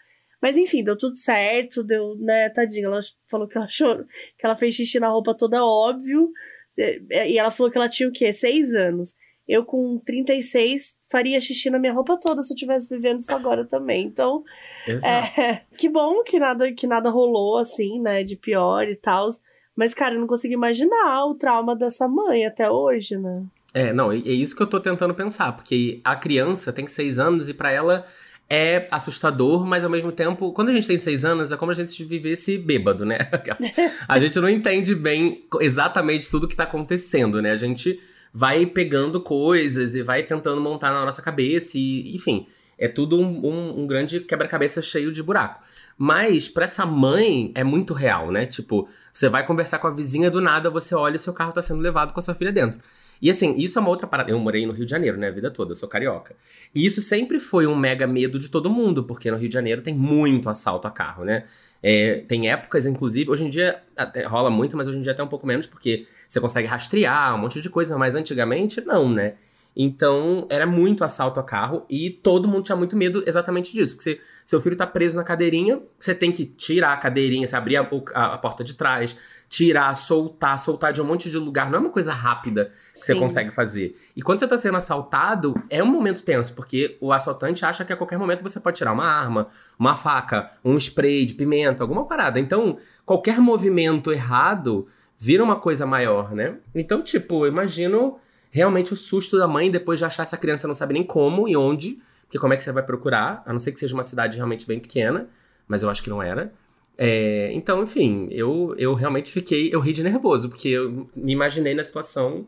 Mas enfim, deu tudo certo, deu, né, tadinha. Ela falou que ela chorou, que ela fez xixi na roupa toda óbvio. E ela falou que ela tinha o quê? Seis anos. Eu, com 36, faria xixi na minha roupa toda se eu estivesse vivendo isso agora também. Então, Exato. é, <laughs> que bom que nada, que nada rolou, assim, né, de pior e tal. Mas, cara, eu não consigo imaginar o trauma dessa mãe até hoje, né? É, não, é é isso que eu tô tentando pensar, porque a criança tem seis anos e pra ela é assustador, mas ao mesmo tempo, quando a gente tem seis anos, é como a gente vivesse bêbado, né? <laughs> A gente não entende bem exatamente tudo que tá acontecendo, né? A gente vai pegando coisas e vai tentando montar na nossa cabeça e, enfim, é tudo um, um- um grande quebra-cabeça cheio de buraco. Mas pra essa mãe é muito real, né? Tipo, você vai conversar com a vizinha do nada, você olha e o seu carro tá sendo levado com a sua filha dentro. E assim, isso é uma outra parada. Eu morei no Rio de Janeiro, né, a vida toda, eu sou carioca. E isso sempre foi um mega medo de todo mundo, porque no Rio de Janeiro tem muito assalto a carro, né? É, tem épocas, inclusive, hoje em dia até rola muito, mas hoje em dia até um pouco menos, porque você consegue rastrear um monte de coisa, mas antigamente não, né? Então, era muito assalto a carro e todo mundo tinha muito medo exatamente disso. Porque você- seu filho tá preso na cadeirinha, você tem que tirar a cadeirinha, você abrir a, a- a porta de trás, tirar, soltar, soltar de um monte de lugar. Não é uma coisa rápida que você Sim. consegue fazer. E quando você tá sendo assaltado, é um momento tenso, porque o assaltante acha que a qualquer momento você pode tirar uma arma, uma faca, um spray de pimenta, alguma parada. Então, qualquer movimento errado vira uma coisa maior, né? Então, tipo, eu imagino realmente o susto da mãe depois de achar essa criança não sabe nem como e onde, porque como é que você vai procurar, a não ser que seja uma cidade realmente bem pequena, mas eu acho que não era. É, então, enfim, eu, eu realmente fiquei, eu ri de nervoso, porque eu me imaginei na situação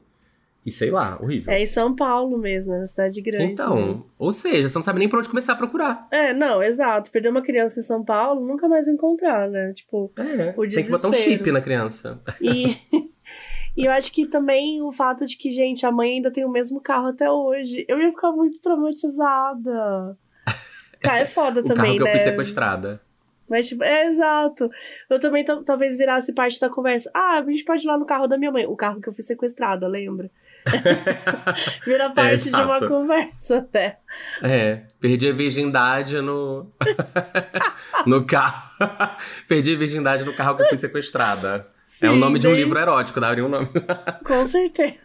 e sei lá, horrível. É em São Paulo mesmo, é uma cidade grande. então, mesmo. ou seja, você não sabe nem por onde começar a procurar. É, não, exato. Perder uma criança em São Paulo, nunca mais encontrar, né? Tipo, É, O tem que botar um desespero. chip na criança. E, <laughs> e eu acho que também o fato de que, gente, a mãe ainda tem o mesmo carro até hoje. Eu ia ficar muito traumatizada. <laughs> Cara, é foda o também, carro que né? eu fui sequestrada. Mas, tipo, é exato. Eu também tal- talvez virasse parte da conversa. Ah, a gente pode ir lá no carro da minha mãe. O carro que eu fui sequestrada, lembra? <laughs> Vira parte de uma conversa, né? É, perdi a virgindade no. <laughs> no carro. <laughs> perdi a virgindade no carro que eu fui sequestrada. é o Sim, nome de um bem- livro erótico, daria um nome. Com certeza.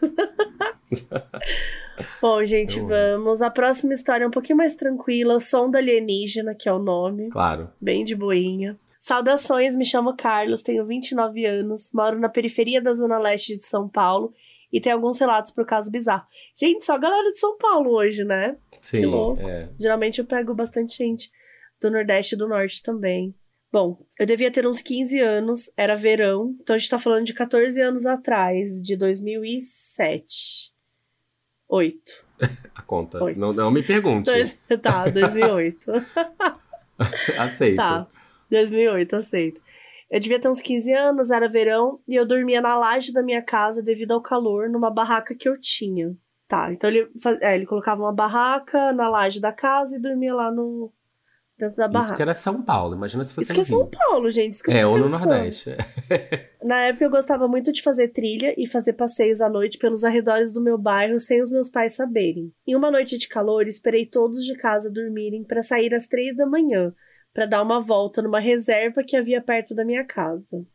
Bom, gente, Eu amo. vamos. A próxima história é um pouquinho mais tranquila. Sonda Alienígena, que é o nome. claro. Bem de boinha. Saudações, me chamo Carlos, tenho 29 anos, moro na periferia da Zona Leste de São Paulo e tem alguns relatos por caso bizarro. Gente, só galera de São Paulo hoje, né? Sim. louco. é. Geralmente eu pego bastante gente do Nordeste e do Norte também. Bom, eu devia ter uns 15 anos, era verão, então a gente tá falando de 14 anos atrás, de 2007. 8. <laughs> A conta. Oito. Não, não me pergunte. Dois... Tá, 2008. <laughs> Aceito. Tá, 2008, aceito. Eu devia ter uns 15 anos, era verão, e eu dormia na laje da minha casa devido ao calor, numa barraca que eu tinha. Tá, então ele, é, ele colocava uma barraca na laje da casa e dormia lá no dentro da Isso barraca. que era São Paulo, imagina se fosse Isso que é São. Paulo, gente. Isso que eu É, ou no. Nordeste. <laughs> Na época eu gostava muito de fazer trilha e fazer passeios à noite pelos arredores do meu bairro sem os meus pais saberem. Em uma noite de calor, esperei todos de casa dormirem para sair às três da manhã, para dar uma volta numa reserva que havia perto da minha casa.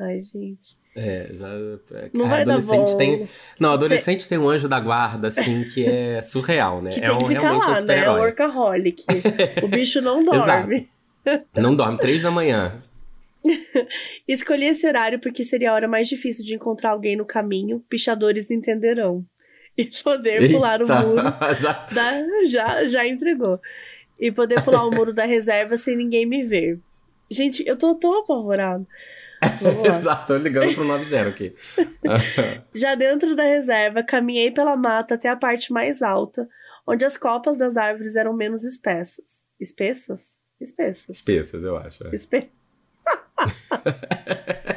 Ai, gente. É, já. é, Não cara, vai adolescente tem. Não, adolescente tem um anjo da guarda, assim, que é <laughs> surreal, né? Que é tem um, realmente um lá, né? É workaholic. <laughs> o bicho não dorme. Não dorme, três da manhã. <laughs> Escolhi esse horário porque seria a hora mais difícil de encontrar alguém no caminho, pichadores entenderão. E poder pular o Eita, muro já- da, já, já entregou. E poder pular o muro da <laughs> reserva sem ninguém me ver. Gente, eu tô tão apavorado. <laughs> Exato, tô ligando pro 90 aqui. <laughs> Já dentro da reserva, caminhei pela mata até a parte mais alta, onde as copas das árvores eram menos espessas. Espessas? Espessas. Espessas, eu acho. é. Espe-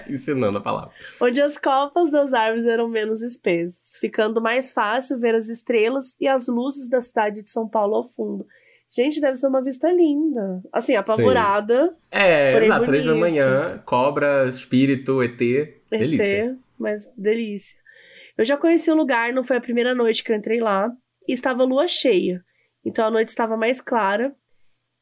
Ensinando a palavra. onde as copas das árvores eram menos espessas, ficando mais fácil ver as estrelas e as luzes da cidade de São Paulo ao fundo. Gente, deve ser uma vista linda. Assim, apavorada. É, Porém exato, três da manhã, cobra, espírito, ET. Delícia. ET, mas delícia. Eu já conheci o lugar, não foi a primeira noite que eu entrei lá, e estava lua cheia. Então a noite estava mais clara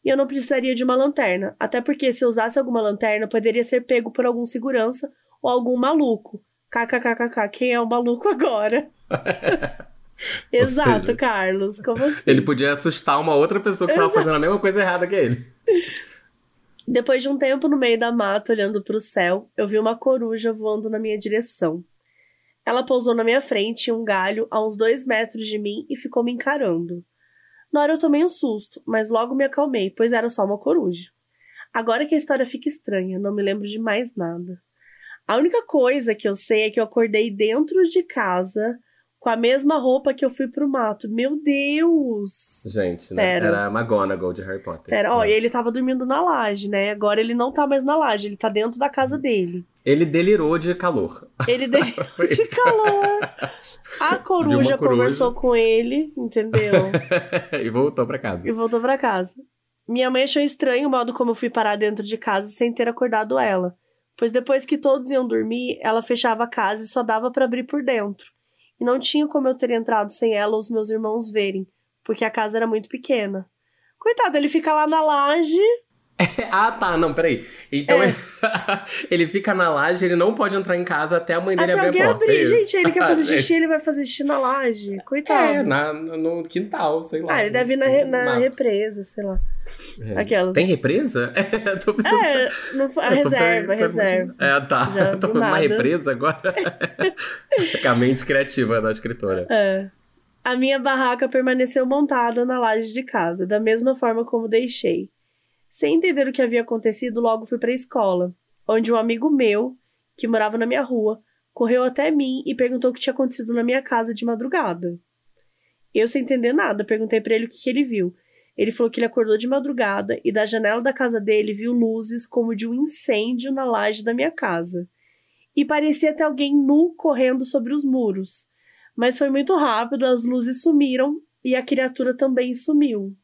e eu não precisaria de uma lanterna. Até porque se eu usasse alguma lanterna, poderia ser pego por algum segurança ou algum maluco. KKKKK, quem é o maluco <laughs> agora? <laughs> <laughs> Exato, seja, Carlos, como <laughs> assim? Ele podia assustar uma outra pessoa que tava fazendo a mesma coisa errada que ele. <laughs> Depois de um tempo no meio da mata, olhando para o céu, eu vi uma coruja voando na minha direção. Ela pousou na minha frente em um galho a uns dois metros de mim e ficou me encarando. Na hora eu tomei um susto, mas logo me acalmei, pois era só uma coruja. Agora que a história fica estranha, não me lembro de mais nada. A única coisa que eu sei é que eu acordei dentro de casa com a mesma roupa que eu fui pro mato. Meu Deus! Gente, né? Pera. Era a McGonagall de Harry Potter. Pera, ó, Né? e ele tava dormindo na laje, né? Agora ele não tá mais na laje, ele tá dentro da casa dele. Ele delirou de calor. Ele <laughs> Foi <laughs> de calor. A coruja, coruja. conversou com ele, entendeu? <laughs> e voltou pra casa. e voltou pra casa. Minha mãe achou estranho o modo como eu fui parar dentro de casa sem ter acordado ela. Pois depois que todos iam dormir, ela fechava a casa e só dava pra abrir por dentro. E não tinha como eu ter entrado sem ela ou os meus irmãos verem, porque a casa era muito pequena. Coitado, ele fica lá na laje. <laughs> ah, tá. Não, peraí. Então É. ele... <laughs> ele fica na laje, ele não pode entrar em casa até a mãe dele Até abrir a porta. abrir. é? Gente, ele quer fazer <laughs> xixi, Gente. ele vai fazer xixi na laje. Coitado. É, na, no quintal, sei lá. Ah, ele deve ir na, na Mato. represa, sei lá. É. Aquelas. Tem represa? É, tô... É, foi- a reserva, a tô- reserva. É, tá. Já, tô do uma nada. represa agora. Com a mente criativa da escritora. É. A minha barraca permaneceu montada na laje de casa, da mesma forma como deixei. Sem entender o que havia acontecido, logo fui para a escola, onde um amigo meu, que morava na minha rua, correu até mim e perguntou o que tinha acontecido na minha casa de madrugada. Eu, sem entender nada, perguntei para ele o que, que ele viu. Ele falou que ele acordou de madrugada e da janela da casa dele viu luzes como de um incêndio na laje da minha casa. E parecia ter alguém nu correndo sobre os muros. Mas foi muito rápido, as luzes sumiram e a criatura também sumiu.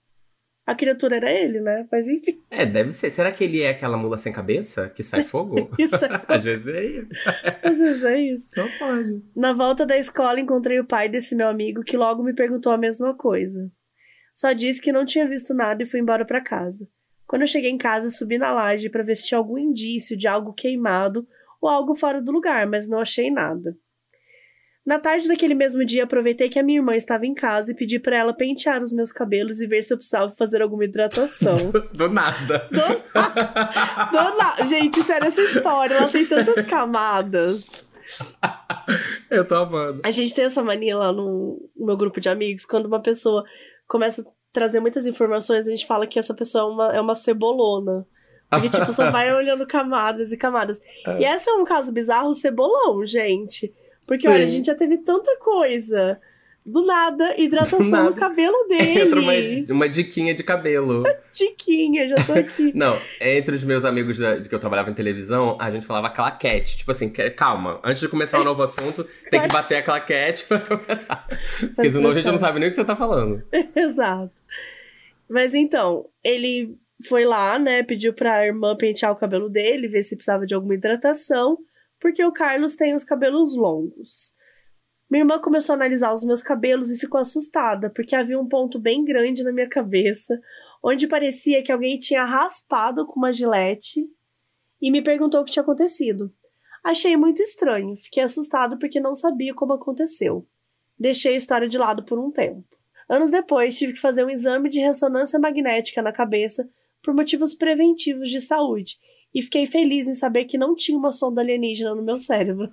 A criatura era ele, né? Mas enfim. É, deve ser. Será que ele é aquela mula sem cabeça que sai <laughs> fogo? Isso é... <laughs> Às vezes é ele. Às vezes é isso. Só pode. Na volta da escola, encontrei o pai desse meu amigo que logo me perguntou a mesma coisa. Só disse que não tinha visto nada e fui embora para casa. Quando eu cheguei em casa, subi na laje para ver se tinha algum indício de algo queimado ou algo fora do lugar, mas não achei nada. Na tarde daquele mesmo dia, aproveitei que a minha irmã estava em casa e pedi para ela pentear os meus cabelos e ver se eu precisava fazer alguma hidratação. <laughs> Do nada. Do nada. Do nada. Gente, sério, essa história, ela tem tantas camadas. Eu tô amando. A gente tem essa mania lá no, no meu grupo de amigos, quando uma pessoa começa a trazer muitas informações, a gente fala que essa pessoa é uma, é uma cebolona. Porque, tipo, só <laughs> vai olhando camadas e camadas. É. E esse é um caso bizarro, o cebolão, gente. Porque, Sim. olha, a gente já teve tanta coisa. Do nada, hidratação Do nada. no cabelo <laughs> dele. Entra uma, uma diquinha de cabelo. <laughs> Tiquinha, já tô aqui. <laughs> Não, entre os meus amigos da- de que eu trabalhava em televisão, a gente falava claquete. Tipo assim, calma, antes de começar um novo assunto, tem que bater a claquete pra começar. Porque senão a gente não sabe nem o que você tá falando. Exato. Mas então, ele foi lá, né, pediu pra irmã pentear o cabelo dele, ver se precisava de alguma hidratação, porque o Carlos tem os cabelos longos. Minha irmã começou a analisar os meus cabelos e ficou assustada, porque havia um ponto bem grande na minha cabeça, onde parecia que alguém tinha raspado com uma gilete e me perguntou o que tinha acontecido. Achei muito estranho, fiquei assustado porque não sabia como aconteceu. Deixei a história de lado por um tempo. Anos depois, tive que fazer um exame de ressonância magnética na cabeça por motivos preventivos de saúde. E fiquei feliz em saber que não tinha uma sonda alienígena no meu cérebro.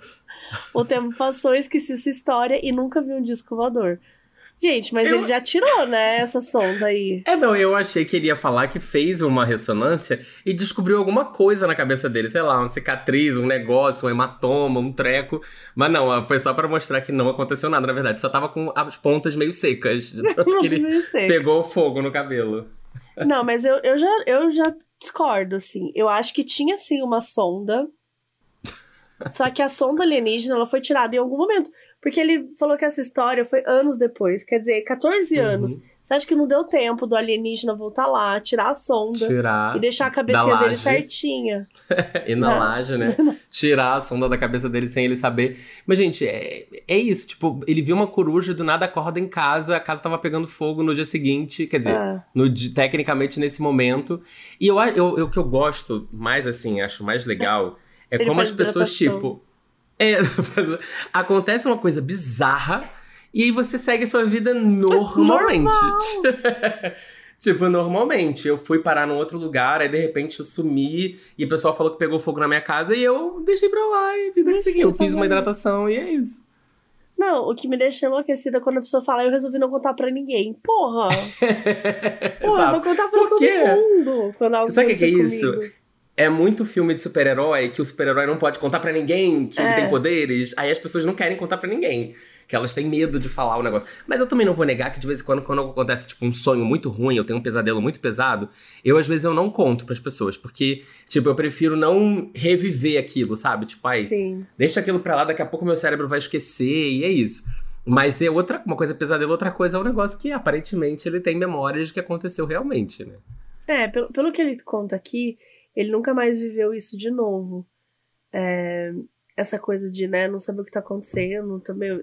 O tempo passou, esqueci essa história e nunca vi um disco voador. Gente, mas Eu- ele já tirou, né, essa sonda aí. É, não, eu achei que ele ia falar que fez uma ressonância e descobriu alguma coisa na cabeça dele, sei lá, uma cicatriz, um negócio, um hematoma, um treco. Mas não, foi só pra mostrar que não aconteceu nada, na verdade. Só tava com as pontas meio secas. De <laughs> tanto que ele Não sei. pegou fogo no cabelo. Não, mas eu, eu, já, eu já discordo, assim. Eu acho que tinha, sim, uma sonda. Só que a sonda alienígena, ela foi tirada em algum momento. Porque ele falou que essa história foi anos depois. Quer dizer, 14 Uhum. Você acha que não deu tempo do alienígena voltar lá, tirar a sonda Tirar. e deixar a cabecinha da dele certinha? <laughs> E na Não. laje, né? <laughs> Tirar a sonda da cabeça dele sem ele saber. Mas, gente, é, é isso. Tipo, ele viu uma coruja, do nada acorda em casa, a casa tava pegando fogo no dia seguinte. Quer dizer, Ah, no, tecnicamente nesse momento. E eu, eu, eu- o que eu gosto mais, assim, acho mais legal, é Ele como as pessoas, hidratação. tipo. <laughs> É, acontece uma coisa bizarra e aí você segue a sua vida normalmente. <laughs> tipo, normalmente. Eu fui parar num outro lugar, aí de repente eu sumi e o pessoal falou que pegou fogo na minha casa e eu deixei pra lá e vida que seguiu. Eu fiz uma hidratação e é isso. Não, o que me deixa enlouquecida é quando a pessoa fala, eu resolvi não contar pra ninguém. Porra! <laughs> Porra, vou contar pra todo mundo. Quando algo Sabe o que é isso? É muito filme de super-herói que o super-herói não pode contar pra ninguém que ele É. tem poderes. Aí as pessoas não querem contar pra ninguém. Que elas têm medo de falar o negócio. Mas eu também não vou negar que de vez em quando, quando acontece tipo um sonho muito ruim, eu tenho um pesadelo muito pesado, eu às vezes eu não conto pras pessoas. Porque, tipo, eu prefiro não reviver aquilo, sabe? Tipo, ai, Sim. deixa aquilo pra lá, daqui a pouco meu cérebro vai esquecer e é isso. Mas é outra, uma coisa é pesadelo, outra coisa é um negócio que aparentemente ele tem memórias de que aconteceu realmente, né? É, pelo, pelo que ele conta aqui, ele nunca mais viveu isso de novo. É, essa coisa de, né, não saber o que tá acontecendo também.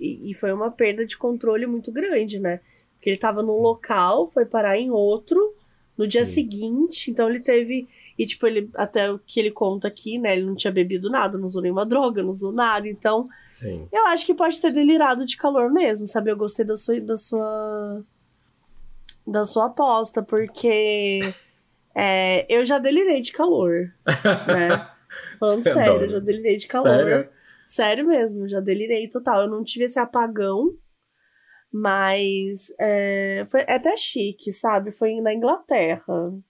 E, e foi uma perda de controle muito grande, né? Porque ele tava num local, foi parar em outro no dia Sim. seguinte, então ele teve. E, tipo, ele, até o que ele conta aqui, né? Ele não tinha bebido nada, não usou nenhuma droga, não usou nada. Então, Sim. eu acho que pode ter delirado de calor mesmo, sabe? Eu gostei da sua da sua da sua aposta, porque é, eu já delirei de calor, né? <laughs> Falando sério, eu já delirei de calor. Sério? Sério mesmo, já delirei total. Eu não tive esse apagão, mas é, foi até chique, sabe? Foi na Inglaterra.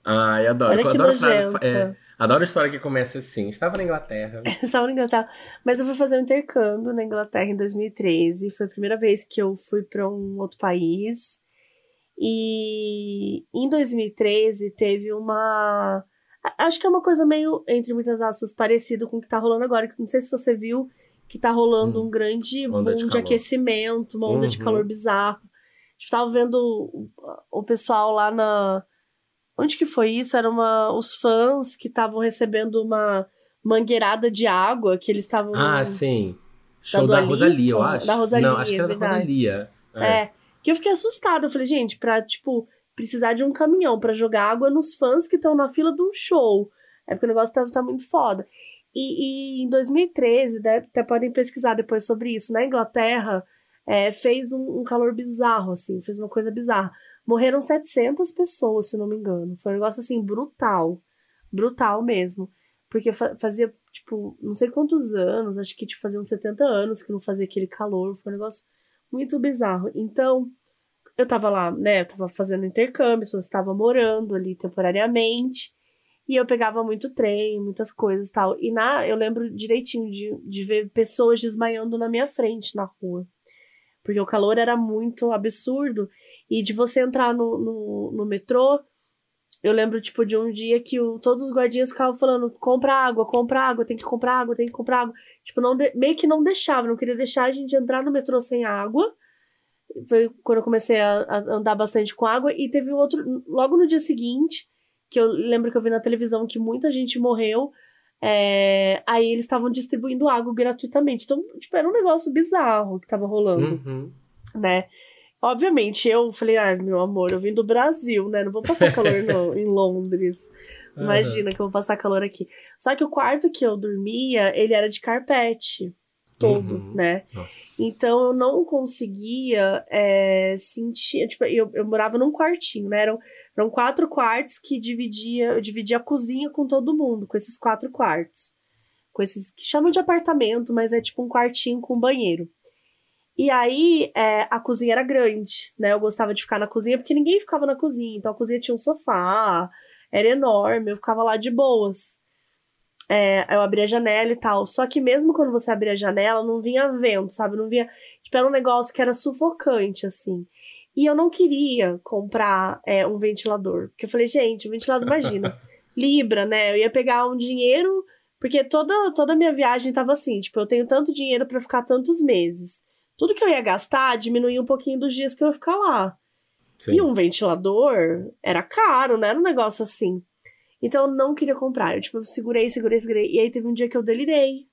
Ai, adoro. Olha eu que adoro nojenta. é, adoro história que começa assim. Estava na Inglaterra. <laughs> Estava na Inglaterra. Mas eu fui fazer um intercâmbio na Inglaterra em 2013. Foi a primeira vez que eu fui para um outro país. E em 2013 teve uma. Acho que é uma coisa meio, entre muitas aspas, parecido com o que tá rolando agora. que Não sei se você viu que tá rolando Hum. um grande Onda boom de de, aquecimento, uma onda de Uhum. calor bizarro. Tipo, tava vendo o, o pessoal lá na. Onde que foi isso? Era uma, os fãs que estavam recebendo uma mangueirada de água que eles estavam. Ah, sim. Show da, da Rosalia, eu acho. Da Rosalia. Não, acho que era da Rosalia. É. é. Que eu fiquei assustada. Eu falei, gente, pra, tipo, precisar de um caminhão para jogar água nos fãs que estão na fila de um show. É porque o negócio tá, tá muito foda. E, e, em 2013, né, até podem pesquisar depois sobre isso, na Inglaterra, é, fez um, um, calor bizarro, assim, fez uma coisa bizarra. Morreram 700 pessoas, se não me engano. Foi um negócio, assim, brutal. Brutal mesmo. Porque fa fazia, tipo, não sei quantos anos, acho que tipo, fazia uns 70 anos que não fazia aquele calor. Foi um negócio muito bizarro. Então, eu tava lá, né, eu tava fazendo intercâmbio, eu estava morando ali temporariamente. E eu pegava muito trem, muitas coisas e tal. E na, eu lembro direitinho de, de ver pessoas desmaiando na minha frente na rua. Porque o calor era muito absurdo. E de você entrar no, no, no metrô, eu lembro, tipo, de um dia que o, todos os guardinhas ficavam falando: compra água, compra água, tem que comprar água, tem que comprar água. Tipo, não de, meio que não deixava, não queria deixar a gente entrar no metrô sem água. Foi quando eu comecei a, a andar bastante com água. E teve outro, logo no dia seguinte, que eu lembro que eu vi na televisão que muita gente morreu. É, aí eles estavam distribuindo água gratuitamente. Então, tipo, era um negócio bizarro que tava rolando, uhum. né? Obviamente, eu falei, ai, meu amor, eu vim do Brasil, né? Não vou passar calor no, <laughs> em Londres. Imagina uhum. que eu vou passar calor aqui. Só que o quarto que eu dormia, ele era de carpete todo, uhum. né? Nossa. Então eu não conseguia é, sentir. Tipo, eu, eu morava num quartinho, né? Eram, eram quatro quartos que dividia, eu dividia a cozinha com todo mundo, com esses quatro quartos. Com esses que chamam de apartamento, mas é tipo um quartinho com banheiro. E aí, é, a cozinha era grande, né? Eu gostava de ficar na cozinha porque ninguém ficava na cozinha. Então a cozinha tinha um sofá, era enorme, eu ficava lá de boas. É, eu abria a janela e tal. Só que mesmo quando você abria a janela, não vinha vento, sabe? Não vinha. Tipo, era um negócio que era sufocante, assim. E eu não queria comprar é, um ventilador. Porque eu falei, gente, um ventilador, imagina. <laughs> Libra, né? Eu ia pegar um dinheiro. Porque toda, toda a minha viagem tava assim, tipo, eu tenho tanto dinheiro para ficar tantos meses tudo que eu ia gastar diminuía um pouquinho dos dias que eu ia ficar lá. Sim. E um ventilador era caro, não era um negócio assim. Então eu não queria comprar. Eu, tipo, segurei, segurei, segurei. E aí teve um dia que eu delirei.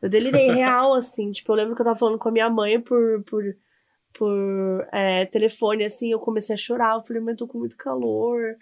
Eu delirei <laughs> real, assim. Tipo, eu lembro que eu tava falando com a minha mãe por, por, por é, telefone, assim. Eu comecei a chorar. Eu falei, mãe, eu tô com muito calor.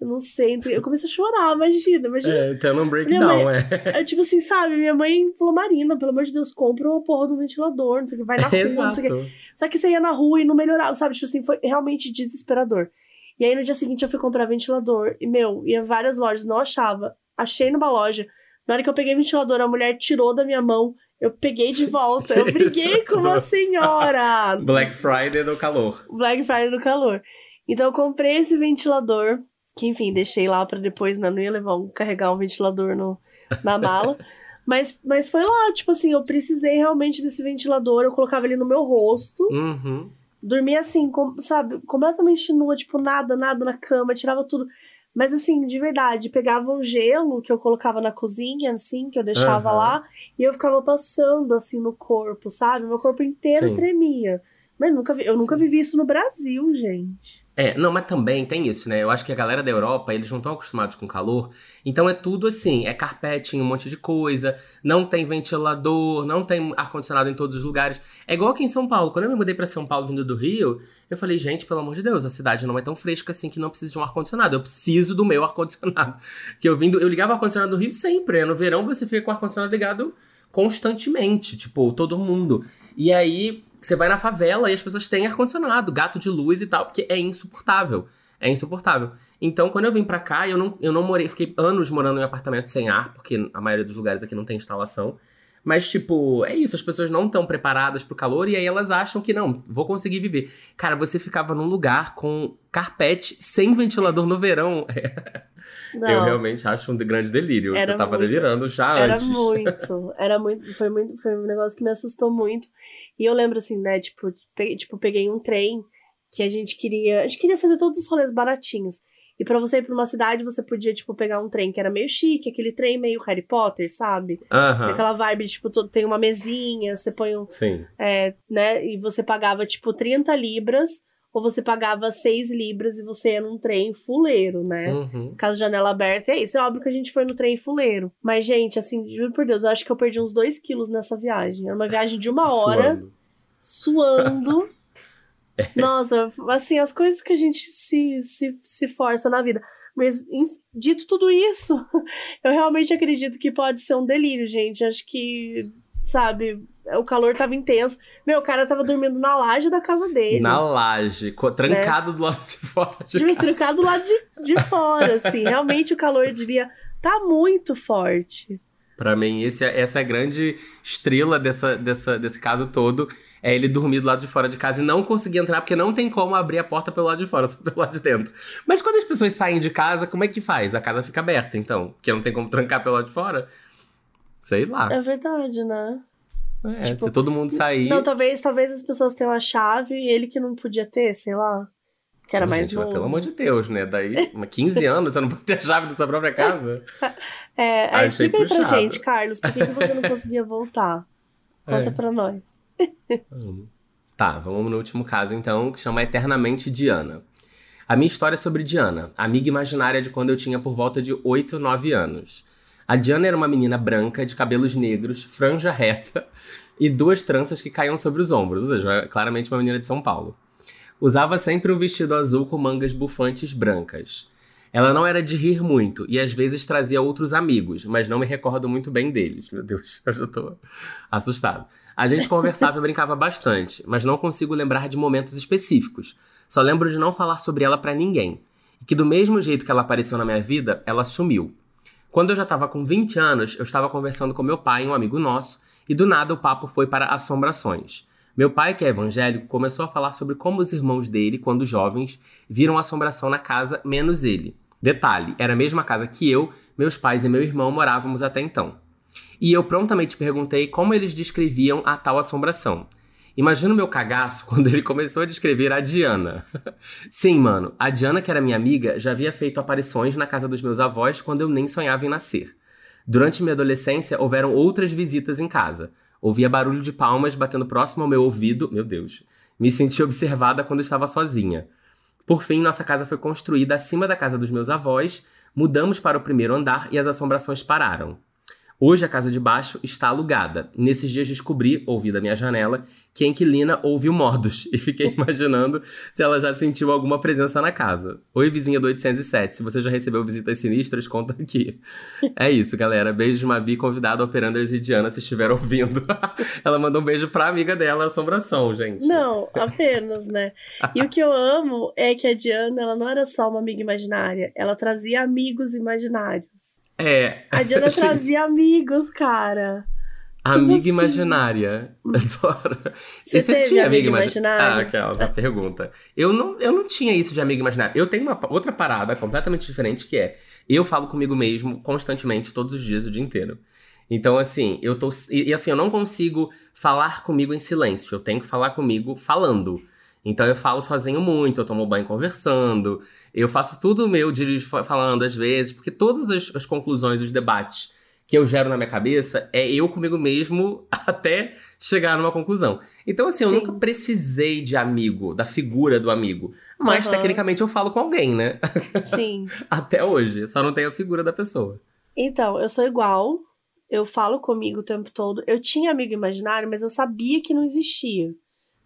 Eu não sei, Eu comecei a chorar, imagina, imagina. É, tendo um breakdown, mãe, é. é. Tipo assim, sabe? Minha mãe falou, Marina, pelo amor de Deus, compra uma porra do ventilador, não sei o que, vai na <laughs> rua, Exato. não sei o que. Só que você ia na rua e não melhorava, sabe? Tipo assim, foi realmente desesperador. E aí no dia seguinte eu fui comprar ventilador. E, meu, ia várias lojas, não achava. Achei numa loja. Na hora que eu peguei o ventilador, a mulher tirou da minha mão. Eu peguei de <laughs> volta. Eu briguei com uma senhora. <laughs> Black Friday do calor. Black Friday do calor. Então eu comprei esse ventilador. Que, enfim, deixei lá para depois, né? Não ia levar um, carregar um ventilador no, na mala. <laughs> mas, mas foi lá, tipo assim, eu precisei realmente desse ventilador, eu colocava ele no meu rosto. Uhum. Dormia assim, com, sabe, completamente nua, tipo, nada, nada na cama, tirava tudo. Mas assim, de verdade, pegava um gelo que eu colocava na cozinha, assim, que eu deixava uhum. lá, e eu ficava passando assim no corpo, sabe? Meu corpo inteiro Sim. tremia. Mas nunca vi, eu nunca Sim. vivi isso no Brasil, gente. É, não, mas também tem isso, né? Eu acho que a galera da Europa, eles não estão acostumados com calor. Então é tudo assim, é carpete em um monte de coisa, não tem ventilador, não tem ar-condicionado em todos os lugares. É igual aqui em São Paulo. Quando eu me mudei para São Paulo vindo do Rio, eu falei, gente, pelo amor de Deus, a cidade não é tão fresca assim que não precisa de um ar-condicionado. Eu preciso do meu ar-condicionado. <laughs> Que eu vindo, eu ligava o ar-condicionado do Rio sempre. No verão você fica com o ar-condicionado ligado constantemente, tipo, todo mundo. E aí você vai na favela e as pessoas têm ar-condicionado, gato de luz e tal, porque é insuportável. É insuportável. Então, quando eu vim pra cá, eu não, eu não morei, fiquei anos morando em apartamento sem ar, porque a maioria dos lugares aqui não tem instalação. Mas, tipo, é isso, as pessoas não estão preparadas pro calor e aí elas acham que não, vou conseguir viver. Cara, você ficava num lugar com carpete sem ventilador no verão. <laughs> Não. Eu realmente acho um grande delírio. Era você tava muito, delirando já era antes. Era muito, <laughs> era muito, foi muito, foi um negócio que me assustou muito. E eu lembro assim, né, tipo, peguei, tipo, peguei um trem que a gente queria, a gente queria fazer todos os rolês baratinhos. E para você ir pra uma cidade, você podia, tipo, pegar um trem que era meio chique, aquele trem meio Harry Potter, sabe? Uhum. Aquela vibe, tipo, todo, tem uma mesinha, você põe um. Sim. É, né? E você pagava, tipo, 30 libras ou você pagava 6 libras e você ia num trem fuleiro, né? Uhum. Caso janela aberta, é isso. É óbvio que a gente foi no trem fuleiro. Mas, gente, assim, juro por Deus, eu acho que eu perdi uns 2 quilos nessa viagem. Era uma viagem de uma hora, Suando. suando. <laughs> Nossa, assim, as coisas que a gente se, se, se força na vida. Mas, dito tudo isso, <laughs> eu realmente acredito que pode ser um delírio, gente. Acho que, sabe, o calor tava intenso. Meu, o cara tava dormindo na laje da casa dele. Na laje, trancado do lado de fora de Devia trancar do lado de, de fora, assim. Realmente o calor devia tá muito forte. Pra mim, esse, é- essa é a grande estrela dessa, dessa, desse caso todo. É ele dormir do lado de fora de casa e não conseguir entrar, porque não tem como abrir a porta pelo lado de fora, <laughs> só pelo lado de dentro. Mas quando as pessoas saem de casa, como é que faz? A casa fica aberta, então. Porque não tem como trancar pelo lado de fora? Sei lá. É verdade, né? É, tipo, se todo mundo sair. Não, talvez, talvez as pessoas tenham a chave e ele que não podia ter, sei lá. Que era mais gente, mas novo. pelo amor de Deus, né? Daí, uma 15 <laughs> anos, você não pode ter a chave da sua própria casa. <laughs> É, aí Achei explica aí pra gente, Carlos, por que, que você não <laughs> conseguia voltar? Conta É. pra nós. Hum. Tá, vamos no último caso então, que chama Eternamente Diana. A minha história é sobre Diana, amiga imaginária de quando eu tinha por volta de 8, 9 anos. A Diana era uma menina branca, de cabelos negros, franja reta e duas tranças que caíam sobre os ombros, ou seja, é claramente uma menina de São Paulo. Usava sempre um vestido azul com mangas bufantes brancas. Ela não era de rir muito e às vezes trazia outros amigos, mas não me recordo muito bem deles. Meu Deus, <laughs> eu já tô assustado. A gente conversava e brincava bastante, mas não consigo lembrar de momentos específicos. Só lembro de não falar sobre ela pra ninguém. E que do mesmo jeito que ela apareceu na minha vida, ela sumiu. Quando eu já estava com 20 anos, eu estava conversando com meu pai, um amigo nosso, e do nada o papo foi para assombrações. Meu pai, que é evangélico, começou a falar sobre como os irmãos dele, quando jovens, viram assombração na casa, menos ele. Detalhe, era a mesma casa que eu, meus pais e meu irmão morávamos até então. E eu prontamente perguntei como eles descreviam a tal assombração. Imagina o meu cagaço <laughs> quando ele começou a descrever a Diana. <laughs> Sim, mano, a Diana, que era minha amiga, já havia feito aparições na casa dos meus avós quando eu nem sonhava em nascer. Durante minha adolescência, houveram outras visitas em casa. Ouvia barulho de palmas batendo próximo ao meu ouvido. Meu Deus. Me senti observada quando estava sozinha. Por fim, nossa casa foi construída acima da casa dos meus avós, mudamos para o primeiro andar e as assombrações pararam. Hoje a casa de baixo está alugada. Nesses dias descobri, ouvi da minha janela, que a inquilina ouviu modos <laughs> e fiquei imaginando se ela já sentiu alguma presença na casa. Oi, vizinha do 807, se você já recebeu visitas sinistras, conta aqui. É isso, galera. Beijo, Mabi, convidado Operanders e Diana, se estiver ouvindo. <laughs> ela mandou um beijo pra amiga dela, Assombração, gente. Não, apenas, né? E o que eu amo é que a Diana, ela não era só uma amiga imaginária, ela trazia amigos imaginários. É, A Diana <laughs> Gente. trazia amigos, cara. amiga assim? imaginária. <laughs> Adoro. Você E você teve tinha amiga amiga imagi- imaginária? Ah, aquela essa pergunta. Eu não, eu não tinha isso de amiga imaginária. Eu tenho uma outra parada completamente diferente que é eu falo comigo mesmo constantemente, todos os dias, o dia inteiro. Então, assim, eu tô. E, assim, eu não consigo falar comigo em silêncio. Eu tenho que falar comigo falando. Então eu falo sozinho muito, eu tomo banho conversando, eu faço tudo meu, dirijo fa- falando às vezes, porque todas as, as conclusões, os debates que eu gero na minha cabeça é eu comigo mesmo <laughs> até chegar numa conclusão. Então, assim, eu Sim. nunca precisei de amigo, da figura do amigo. Mas, Aham. tecnicamente, eu falo com alguém, né? <laughs> Sim. Até hoje. Só não tenho a figura da pessoa. Então, eu sou igual. Eu falo comigo o tempo todo. Eu tinha amigo imaginário, mas eu sabia que não existia.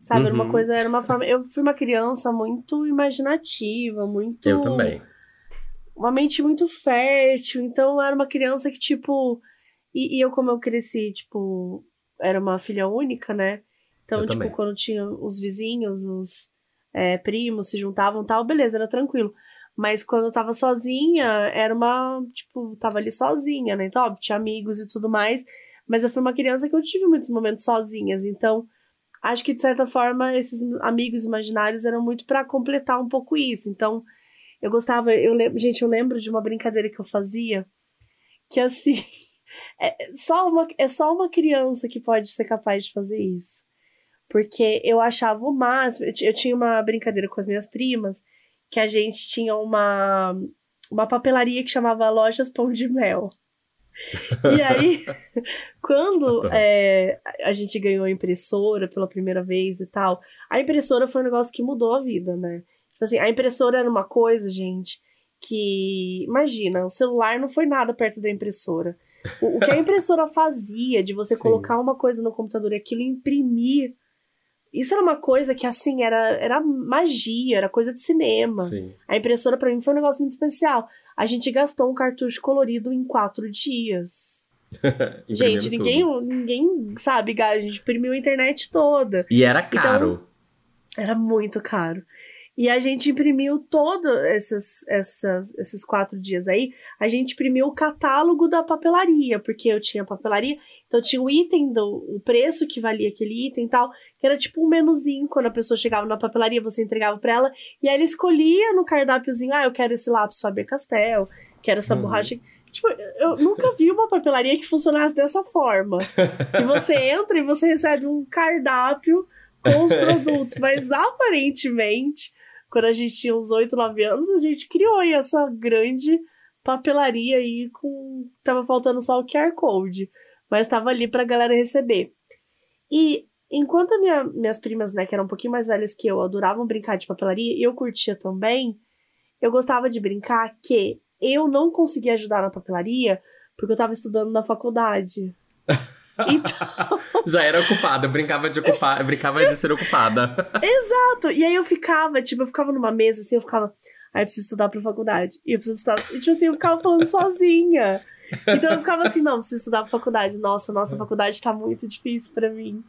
Sabe? Era uma Uhum. coisa, era uma forma. Eu fui uma criança muito imaginativa, muito. Eu também. Uma mente muito fértil. Então, eu era uma criança que, tipo. E, e eu, como eu cresci, tipo. Era uma filha única, né? Então, Eu tipo, também. quando tinha os vizinhos, os é, primos se juntavam e tal, beleza, era tranquilo. Mas quando eu tava sozinha, era uma. Tipo, tava ali sozinha, né? Então, óbvio, tinha amigos e tudo mais. Mas eu fui uma criança que eu tive muitos momentos sozinhas. Então, acho que de certa forma, esses amigos imaginários eram muito pra completar um pouco isso. Então, eu gostava. Eu lembro, gente, eu lembro de uma brincadeira que eu fazia. Que assim. <laughs> É só uma, é só uma criança que pode ser capaz de fazer isso. Porque eu achava o máximo. Eu, eu tinha uma brincadeira com as minhas primas que a gente tinha uma, uma papelaria que chamava Lojas Pão de Mel. E <laughs> aí, quando é, a gente ganhou a impressora pela primeira vez e tal, a impressora foi um negócio que mudou a vida, né? Tipo assim, a impressora era uma coisa, gente, que. Imagina, o celular não foi nada perto da impressora. O, o que a impressora fazia de você <laughs> Sim. colocar uma coisa no computador e aquilo imprimir. Isso era uma coisa que, assim, era, era magia, era coisa de cinema. Sim. A impressora, para mim, foi um negócio muito especial. A gente gastou um cartucho colorido em quatro dias. <laughs> gente, ninguém, ninguém sabe, a gente imprimiu a internet toda. E era então, caro. Então, era muito caro. E a gente imprimiu todos esses, essas, esses quatro dias aí. A gente imprimiu o catálogo da papelaria, porque eu tinha papelaria. Então tinha o item, do, o preço que valia aquele item e tal, que era tipo um menuzinho. Quando a pessoa chegava na papelaria, você entregava para ela. E aí ela escolhia no cardápiozinho: ah, eu quero esse lápis Faber-Castell, quero essa uhum. borracha. Tipo, eu nunca vi uma papelaria que funcionasse dessa forma. que você <laughs> entra e você recebe um cardápio com os <laughs> produtos, mas aparentemente quando a gente tinha uns 8, 9 anos, a gente criou aí essa grande papelaria aí com. Tava faltando só o QR Code. Mas tava ali pra galera receber. E enquanto minha, minhas primas, né, que eram um pouquinho mais velhas que eu, adoravam brincar de papelaria, e eu curtia também, eu gostava de brincar que eu não conseguia ajudar na papelaria porque eu tava estudando na faculdade. <laughs> Então... <laughs> Já era ocupada, brincava de ocupar, brincava de ser ocupada. Exato. E aí eu ficava, tipo, eu ficava numa mesa assim, eu ficava, aí eu preciso estudar pra faculdade. E eu preciso estudar. E, tipo assim, eu ficava falando <laughs> sozinha. Então eu ficava assim, não, preciso estudar pra faculdade. Nossa, nossa, a faculdade tá muito difícil para mim.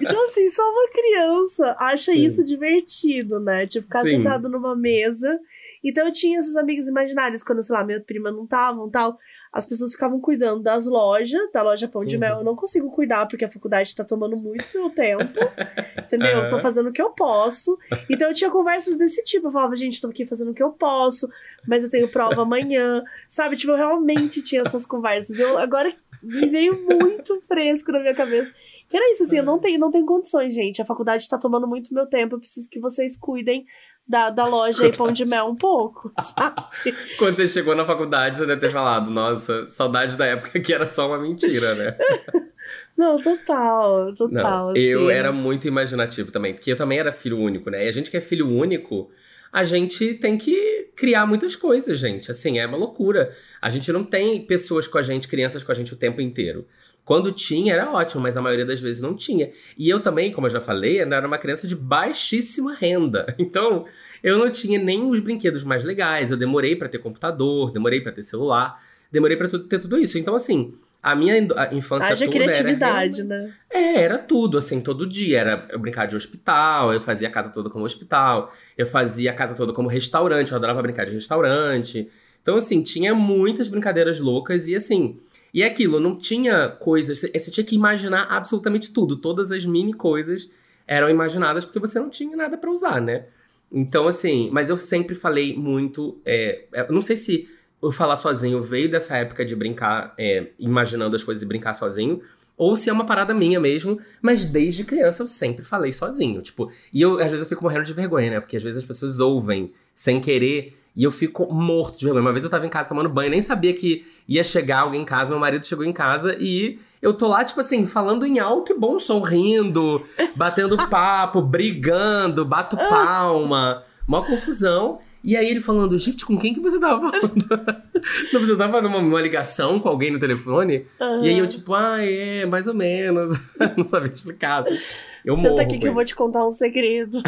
Então, assim, só uma criança acha Sim. isso divertido, né? Tipo, ficar Sim. sentado numa mesa. Então eu tinha esses amigos imaginários, quando, sei lá, minha prima não estavam tal as pessoas ficavam cuidando das lojas, da loja Pão de uhum. Mel. Eu não consigo cuidar porque a faculdade tá tomando muito meu tempo. <laughs> entendeu? Uhum. Eu tô fazendo o que eu posso. Então eu tinha conversas desse tipo. Eu falava, gente, tô aqui fazendo o que eu posso, mas eu tenho prova <laughs> amanhã. Sabe? Tipo, eu realmente tinha essas conversas. Eu agora me veio muito fresco na minha cabeça. Que era isso, assim, eu não tenho, não tenho condições, gente. A faculdade tá tomando muito meu tempo. Eu preciso que vocês cuidem da, da loja <laughs> e pão de mel um pouco, sabe? <laughs> Quando você chegou na faculdade, você deve ter falado, nossa, saudade da época que era só uma mentira, né? <laughs> Não, total, total. Não, assim. Eu era muito imaginativo também, porque eu também era filho único, né? E a gente que é filho único, a gente tem que criar muitas coisas, gente. Assim, é uma loucura. A gente não tem pessoas com a gente, crianças com a gente o tempo inteiro. Quando tinha, era ótimo, mas a maioria das vezes não tinha. E eu também, como eu já falei, era uma criança de baixíssima renda. <laughs> Então, eu não tinha nem os brinquedos mais legais. Eu demorei para ter computador, demorei para ter celular, demorei para ter tudo isso. Então, assim, a minha infância Haja toda criatividade, era... né? É, era tudo, assim, todo dia. Era eu brincar de hospital, eu fazia a casa toda como hospital, eu fazia a casa toda como restaurante, eu adorava brincar de restaurante. Então, assim, tinha muitas brincadeiras loucas e, assim, e é aquilo, não tinha coisas. Você tinha que imaginar absolutamente tudo. Todas as mini coisas eram imaginadas porque você não tinha nada para usar, né? Então, assim, mas eu sempre falei muito. É, é, não sei se eu falar sozinho veio dessa época de brincar, é, imaginando as coisas e brincar sozinho, ou se é uma parada minha mesmo, mas desde criança eu sempre falei sozinho. Tipo, e eu, às vezes, eu fico morrendo de vergonha, né? Porque às vezes as pessoas ouvem sem querer e eu fico morto de vergonha. Uma vez eu tava em casa tomando banho, nem sabia que ia chegar alguém em casa. Meu marido chegou em casa e eu tô lá, tipo assim, falando em alto e bom som, rindo, <laughs> batendo papo, brigando, bato palma. Uma confusão. E aí ele falando, gente, com quem que você tava falando? <laughs> Não, você tava fazendo uma, uma, ligação com alguém no telefone? Uhum. E aí eu, tipo, ah, é, mais ou menos. <laughs> Não sabia explicar. Assim. Eu Senta morro, aqui que eu vou te contar um segredo.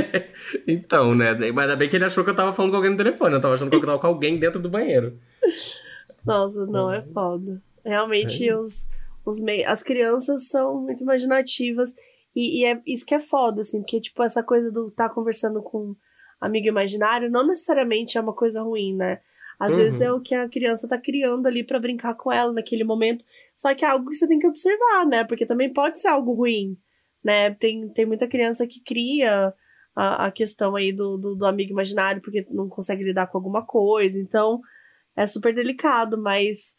<laughs> então, né? Mas ainda bem que ele achou que eu tava falando com alguém no telefone. Eu tava achando que eu tava com alguém dentro do banheiro. Nossa, não, é foda. Realmente, é. os, os mei... as crianças são muito imaginativas. E, e, é isso que é foda, assim, porque, tipo, essa coisa do estar tá conversando com amigo imaginário não necessariamente é uma coisa ruim, né? Às uhum. vezes é o que a criança tá criando ali para brincar com ela naquele momento. Só que é algo que você tem que observar, né? Porque também pode ser algo ruim né? Tem, tem muita criança que cria a, a questão aí do, do, do amigo imaginário porque não consegue lidar com alguma coisa. Então, é super delicado, mas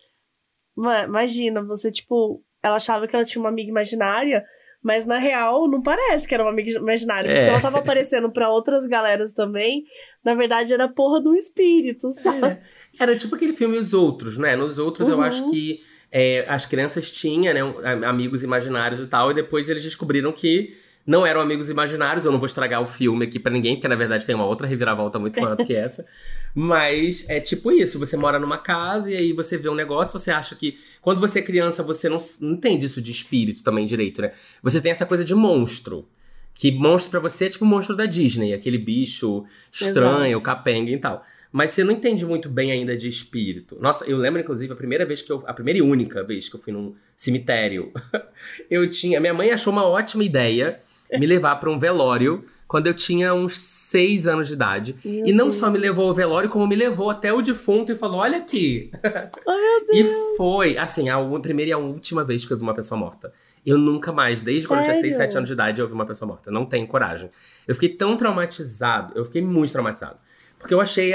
imagina, você, tipo, ela achava que ela tinha uma amiga imaginária, Mas na real, não parece que era uma amiga imaginária. É. Se ela tava aparecendo para outras galeras também, na verdade era porra do espírito, sabe? É. Era tipo aquele filme Os Outros, né? Nos Outros uhum. eu acho que é, as crianças tinham, né, amigos imaginários e tal, e depois eles descobriram que não eram amigos imaginários. Eu não vou estragar o filme aqui para ninguém, porque na verdade tem uma outra reviravolta muito maior do que essa. <laughs> Mas é tipo isso: você mora numa casa e aí você vê um negócio, você acha que. Quando você é criança, você não, não entende isso de espírito também direito, né? Você tem essa coisa de monstro. Que monstro para você é tipo o monstro da Disney, aquele bicho estranho, Exato. capenga e tal. Mas você não entende muito bem ainda de espírito. Nossa, eu lembro, inclusive, a primeira vez que eu. A primeira e única vez que eu fui num cemitério. <laughs> eu tinha. Minha mãe achou uma ótima ideia me levar para um velório quando eu tinha uns seis anos de idade. Meu e não Deus. só me levou ao velório, como me levou até o defunto e falou: Olha aqui. <laughs> Oh, meu Deus. E foi, assim, a primeira e a última vez que eu vi uma pessoa morta. Eu nunca mais, desde Sério? quando eu tinha 6, 7 anos de idade, eu vi uma pessoa morta. Não tenho coragem. Eu fiquei tão traumatizado, eu fiquei muito traumatizado. Porque eu achei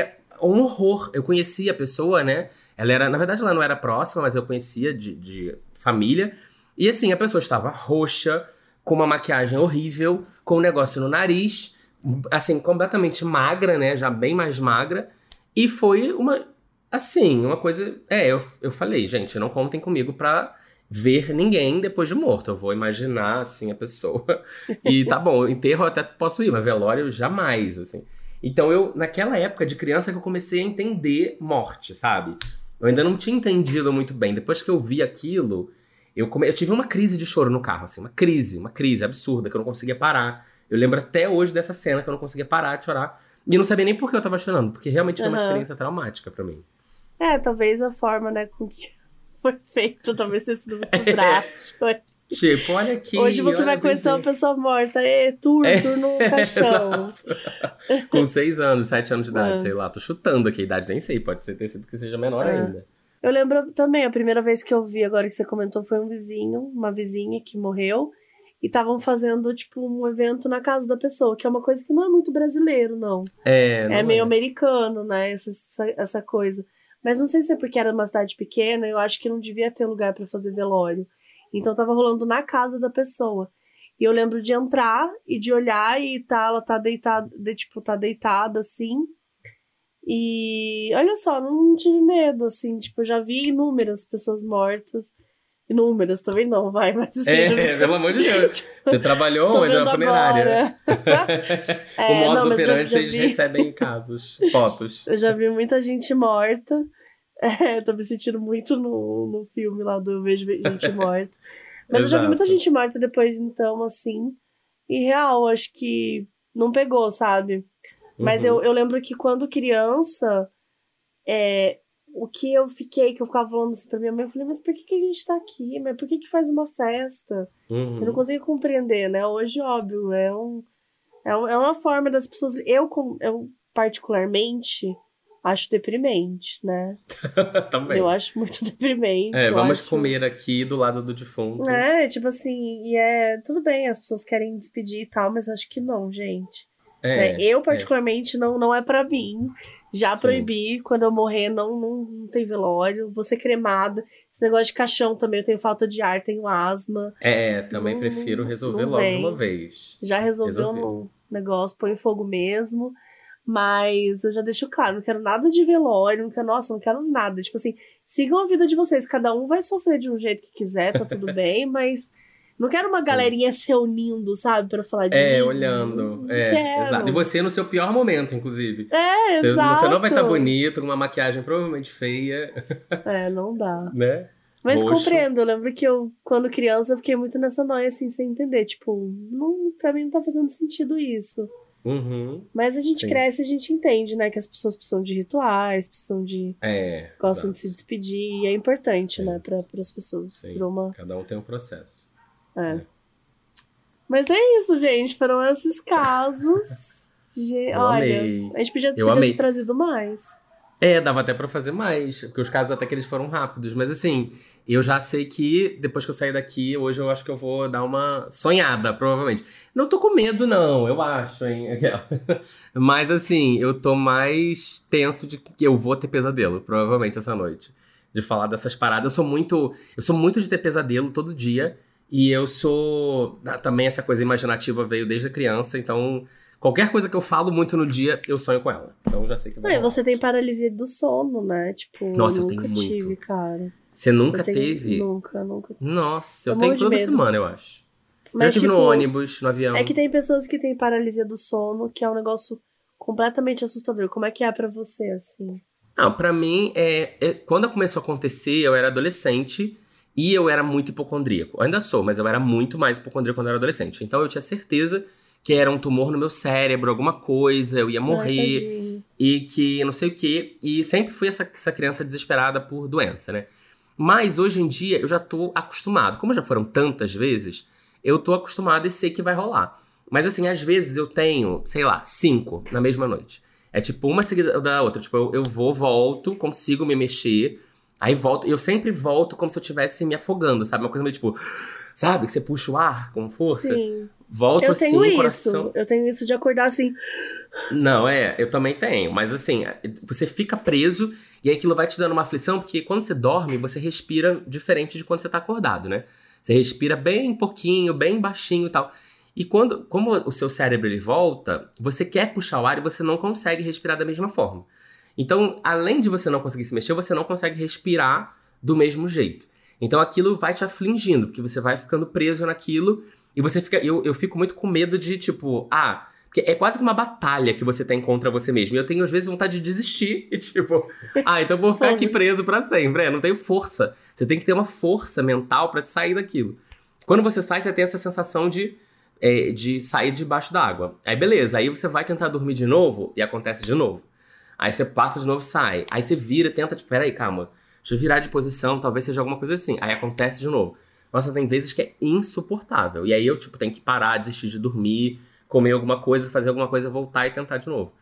um horror. Eu conhecia a pessoa, né? Ela era, na verdade, ela não era próxima, mas eu conhecia de, de família. E assim, a pessoa estava roxa, com uma maquiagem horrível, com um negócio no nariz, assim, completamente magra, né? Já bem mais magra. E foi uma. Assim, uma coisa. É, eu, eu falei, gente, não contem comigo pra ver ninguém depois de morto. Eu vou imaginar, assim, a pessoa. <laughs> E tá bom, enterro eu até posso ir, mas velório jamais, assim. Então eu, naquela época de criança, que eu comecei a entender morte, sabe? Eu ainda não tinha entendido muito bem. Depois que eu vi aquilo, eu, come... eu tive uma crise de choro no carro, assim, uma crise, uma crise absurda, que eu não conseguia parar. Eu lembro até hoje dessa cena que eu não conseguia parar de chorar. E eu não sabia nem por que eu tava chorando, porque realmente foi uma uhum. experiência traumática para mim. É, talvez a forma, né, com que <laughs> foi feito, talvez tenha sido muito drástico. <laughs> Tipo, olha aqui. Hoje você vai conhecer uma pessoa morta. É, tour, é, no <laughs> caixão. Com seis anos, sete anos de idade, é. sei lá. Tô chutando aqui a idade, nem sei. Pode ser ter sido que seja menor é. ainda. Eu lembro também, a primeira vez que eu vi, agora que você comentou, foi um vizinho, uma vizinha que morreu. E estavam fazendo, tipo, um evento na casa da pessoa, que é uma coisa que não é muito brasileiro, não. É, não é meio é. americano, né? Essa, essa, essa, coisa. Mas não sei se é porque era uma cidade pequena, eu acho que não devia ter lugar para fazer velório. Então tava rolando na casa da pessoa. E eu lembro de entrar e de olhar e tá, ela tá deitada, de, tipo, tá deitada assim. E olha só, não tive medo, assim, tipo, eu já vi inúmeras pessoas mortas. Inúmeras também não, vai, <laughs> mas assim, É, vi... <laughs> pelo amor de Deus. Tipo, Você trabalhou onde? Na funerária. <laughs> é, o modus não, operandi vocês vi... recebem casos, fotos. Eu já vi muita gente morta. É, eu tô me sentindo muito no, no filme lá do Eu Vejo Gente Morta. Mas eu já vi muita gente morta depois, então, assim. E real, acho que não pegou, sabe? Mas eu, uhum. eu lembro que quando criança, é, o que eu fiquei, que eu ficava falando assim pra minha mãe, eu falei, mas por que, que a gente tá aqui? Mas por que, que faz uma festa? Uhum. Eu não conseguia compreender, né? Hoje, óbvio, é, um, é, um, é uma forma das pessoas. Eu, eu particularmente, acho deprimente, né? <laughs> Também. Eu acho muito <laughs> deprimente. É, vamos acho... comer aqui do lado do defunto. É, tipo assim, e é. Tudo bem, as pessoas querem despedir e tal, mas acho que não, gente. É, é, eu, é. particularmente, é. Não, não é para mim. Já Sim. proibi, quando eu morrer, não, não, não tem velório. Vou ser cremada. Esse negócio de caixão também, eu tenho falta de ar, tenho asma. É, também não, prefiro resolver logo de uma vez. Já resolveu o negócio, põe fogo mesmo. Mas eu já deixo claro, não quero nada de velório, não quero, nossa, não quero nada. Tipo assim, sigam a vida de vocês, cada um vai sofrer de um jeito que quiser, tá tudo <laughs> bem, mas não quero uma Sim. galerinha se unindo, sabe, para falar de É, mim. olhando. é, exato. E você no seu pior momento, inclusive. É, você, exato. Você não vai estar tá bonito, com uma maquiagem provavelmente feia. <laughs> É, não dá. né? Mas compreendo, eu lembro que eu, quando criança, eu fiquei muito nessa noia, assim, sem entender. Tipo, não, pra mim não tá fazendo sentido isso. Uhum, Mas a gente sim. cresce e a gente entende, né? Que as pessoas precisam de rituais, precisam de. É. Gostam exato. de se despedir. E é importante, sim. né? Para as pessoas. Sim. Uma... Cada um tem um processo. É. Mas é isso, gente. Foram esses casos. <laughs> Eu Olha, amei. a gente podia, podia ter trazido mais. É, dava até para fazer mais, porque os casos até que eles foram rápidos. Mas assim, eu já sei que depois que eu sair daqui, hoje eu acho que eu vou dar uma sonhada, provavelmente. Não tô com medo, não, eu acho, hein? <laughs> Mas assim, eu tô mais tenso de que eu vou ter pesadelo, provavelmente, essa noite. De falar dessas paradas. Eu sou muito. Eu sou muito de ter pesadelo todo dia. E eu sou. ah, Também essa coisa imaginativa veio desde a criança, então. Qualquer coisa que eu falo muito no dia, eu sonho com ela. Então eu já sei que Não, vai. rolar. você tem paralisia do sono, né? Tipo, Nossa, eu tenho muito. tive, cara. Você nunca tenho- teve? Nunca, nunca. Nossa, eu Eu tenho toda medo. semana, eu acho. Mas, eu tive tipo, no ônibus, no avião. é que tem pessoas que têm paralisia do sono, que é um negócio completamente assustador. Como é que é pra você, assim? Não, pra mim, é, é- quando começou a acontecer, eu era adolescente e eu era muito hipocondríaco. Eu ainda sou, mas eu era muito mais hipocondríaco quando eu era adolescente. Então eu tinha certeza que era um tumor no meu cérebro, alguma coisa, eu ia Ai, morrer tadinho. e que não sei o quê. E sempre fui essa, essa criança desesperada por doença, né? Mas hoje em dia eu já tô acostumado. Como já foram tantas vezes, eu tô acostumado e sei que vai rolar. Mas assim, às vezes eu tenho, sei lá, cinco na mesma noite. É tipo uma seguida da outra. Tipo, eu, eu vou, volto, consigo me mexer. Aí volto. Eu sempre volto como se eu estivesse me afogando, sabe? Uma coisa meio tipo. Sabe? Que você puxa o ar com força. Sim. Volto Eu assim, tenho o isso. coração. Eu tenho isso de acordar assim. Não, é, eu também tenho. Mas assim, você fica preso e aquilo vai te dando uma aflição, porque quando você dorme, você respira diferente de quando você tá acordado, né? Você respira bem pouquinho, bem baixinho e tal. E quando, como o seu cérebro ele volta, você quer puxar o ar e você não consegue respirar da mesma forma. Então, além de você não conseguir se mexer, você não consegue respirar do mesmo jeito. Então aquilo vai te afligindo, porque você vai ficando preso naquilo e você fica. Eu, eu fico muito com medo de, tipo, ah, porque é quase que uma batalha que você tem contra você mesmo. E eu tenho, às vezes, vontade de desistir. E, tipo, ah, então eu vou ficar aqui preso pra sempre. É, não tenho força. Você tem que ter uma força mental pra sair daquilo. Quando você sai, você tem essa sensação de, é, de sair debaixo d'água. Aí, beleza. Aí você vai tentar dormir de novo e acontece de novo. Aí você passa de novo sai. Aí você vira, tenta, tipo, peraí, calma. Deixa eu virar de posição, talvez seja alguma coisa assim. Aí acontece de novo. Nossa, tem vezes que é insuportável. E aí eu, tipo, tenho que parar, desistir de dormir, comer alguma coisa, fazer alguma coisa, voltar e tentar de novo.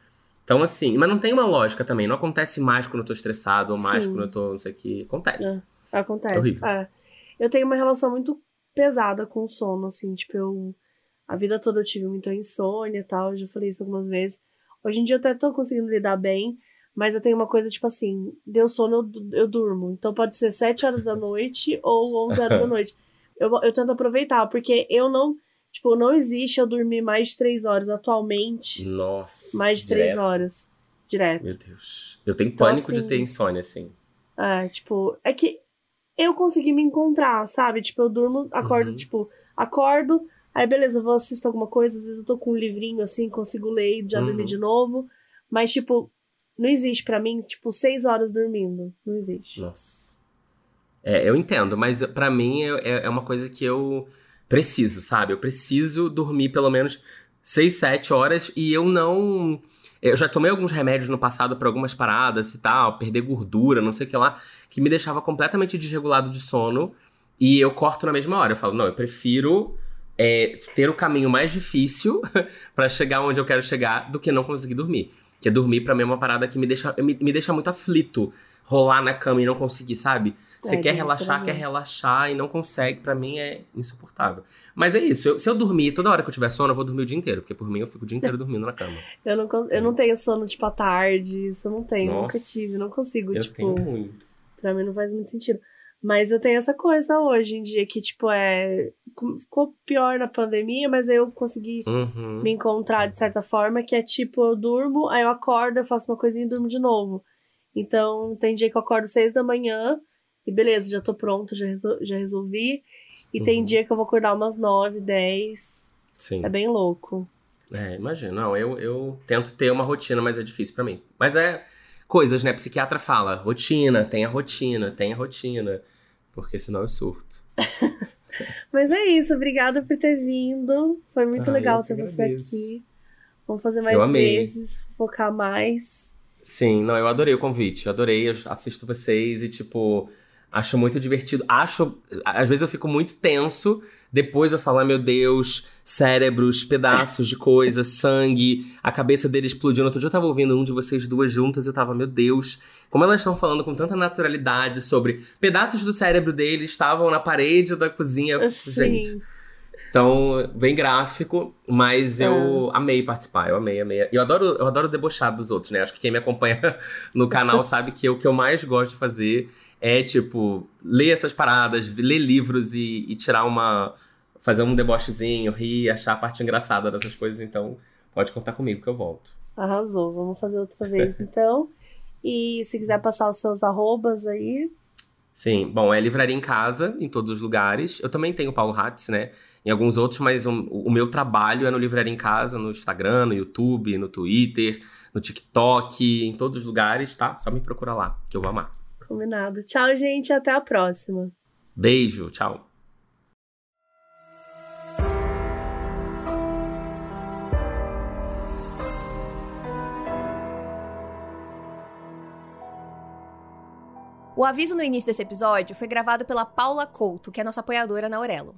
Então, assim, mas não tem uma lógica também. Não acontece mais quando eu tô estressado, ou mais Sim. quando eu tô, não sei o que. Acontece. É. Acontece. É. É. Eu tenho uma relação muito pesada com o sono, assim, tipo, eu. A vida toda eu tive muita insônia e tal, eu já falei isso algumas vezes. Hoje em dia eu até tô conseguindo lidar bem, mas eu tenho uma coisa, tipo assim, deu sono, eu, eu durmo. Então pode ser 7 horas da <laughs> noite ou 11 horas da <laughs> noite. Eu, eu tento aproveitar, porque eu não. Tipo, não existe eu dormir mais de 3 horas atualmente. Nossa. Mais de 3 direto. horas. Direto. Meu Deus. Eu tenho Então, pânico de assim, ter insônia, assim. É, tipo, é que eu consegui me encontrar, sabe? Tipo, eu durmo, acordo, Uhum. tipo, acordo, aí beleza, eu vou assistir alguma coisa, às vezes eu tô com um livrinho assim, consigo ler e já Uhum. dormir de novo. Mas, tipo, não existe pra mim, tipo, seis horas dormindo. Não existe. Nossa. É, eu entendo, mas pra mim é, é- é uma coisa que eu preciso, sabe? Eu preciso dormir pelo menos 6, 7 horas e eu não. Eu já tomei alguns remédios no passado pra algumas paradas e tal, perder gordura, não sei o que lá, que me deixava completamente desregulado de sono e eu corto na mesma hora. Eu falo, não, eu prefiro é, ter o caminho mais difícil <laughs> pra chegar onde eu quero chegar do que não conseguir dormir. Porque dormir pra mim é uma parada que me deixa, me, me deixa muito aflito. Rolar na cama e não conseguir, sabe? Você É, quer relaxar, quer relaxar e não consegue, pra mim é insuportável. Mas é isso, eu- se eu dormir, toda hora que eu tiver sono, eu vou dormir o dia inteiro, porque por mim eu fico o dia inteiro <laughs> dormindo na cama. Eu não, eu não tenho sono, tipo, à tarde, isso eu não tenho, nunca Nossa. tive, não consigo, Eu tipo, tenho muito. pra mim não faz muito sentido. Mas eu tenho essa coisa hoje em dia que, tipo, é. Ficou pior na pandemia, mas eu consegui Uhum. me encontrar de certa forma, que é tipo, eu durmo, aí eu acordo, eu faço uma coisinha e durmo de novo. Então, tem dia que eu acordo seis da manhã e beleza, já tô pronto, já, resol- já resolvi. E tem Uhum. dia que eu vou acordar umas nove, dez. Sim. É bem louco. É, imagina. Não, eu, eu tento ter uma rotina, mas é difícil pra mim. Mas é coisas, né? Psiquiatra fala, rotina, tenha rotina, tenha rotina. Porque senão eu surto. <laughs> Mas é isso, obrigada por ter vindo. Foi muito Ah, legal ter você aqui. Vamos fazer mais vezes, focar mais. Sim, não, eu adorei o convite. Adorei, eu assisto vocês e, tipo, acho muito divertido. Acho. Às vezes eu fico muito tenso. Depois eu falo, ai meu Deus, cérebros, pedaços de coisa, sangue, a cabeça dele explodindo. Outro dia eu tava ouvindo um de vocês duas juntas e eu tava, meu Deus, como elas estão falando com tanta naturalidade sobre pedaços do cérebro dele estavam na parede da cozinha. Fico, Gente, Sim. então, bem gráfico, mas É. eu amei participar, eu amei, amei. Eu adoro, eu adoro debochar dos outros, né? Acho que quem me acompanha <laughs> no canal sabe que o que eu mais gosto de fazer é, tipo, ler essas paradas, ler livros e, e tirar uma. fazer um debochezinho, rir, achar a parte engraçada dessas coisas. Então, pode contar comigo que eu volto. Arrasou, vamos fazer outra vez <laughs> então. e se quiser passar os seus arrobas aí. Sim, bom, é livraria em casa, em todos os lugares. Eu também tenho o Paulo Hatz, né? Em alguns outros, mas o, o meu trabalho é no Livraria em Casa, no Instagram, no YouTube, no Twitter, no TikTok, em todos os lugares, tá? Só me procura lá, que eu vou amar. Combinado. Tchau, gente. Até a próxima. Beijo, tchau. O aviso no início desse episódio foi gravado pela Paula Couto, que é nossa apoiadora na Aurelo.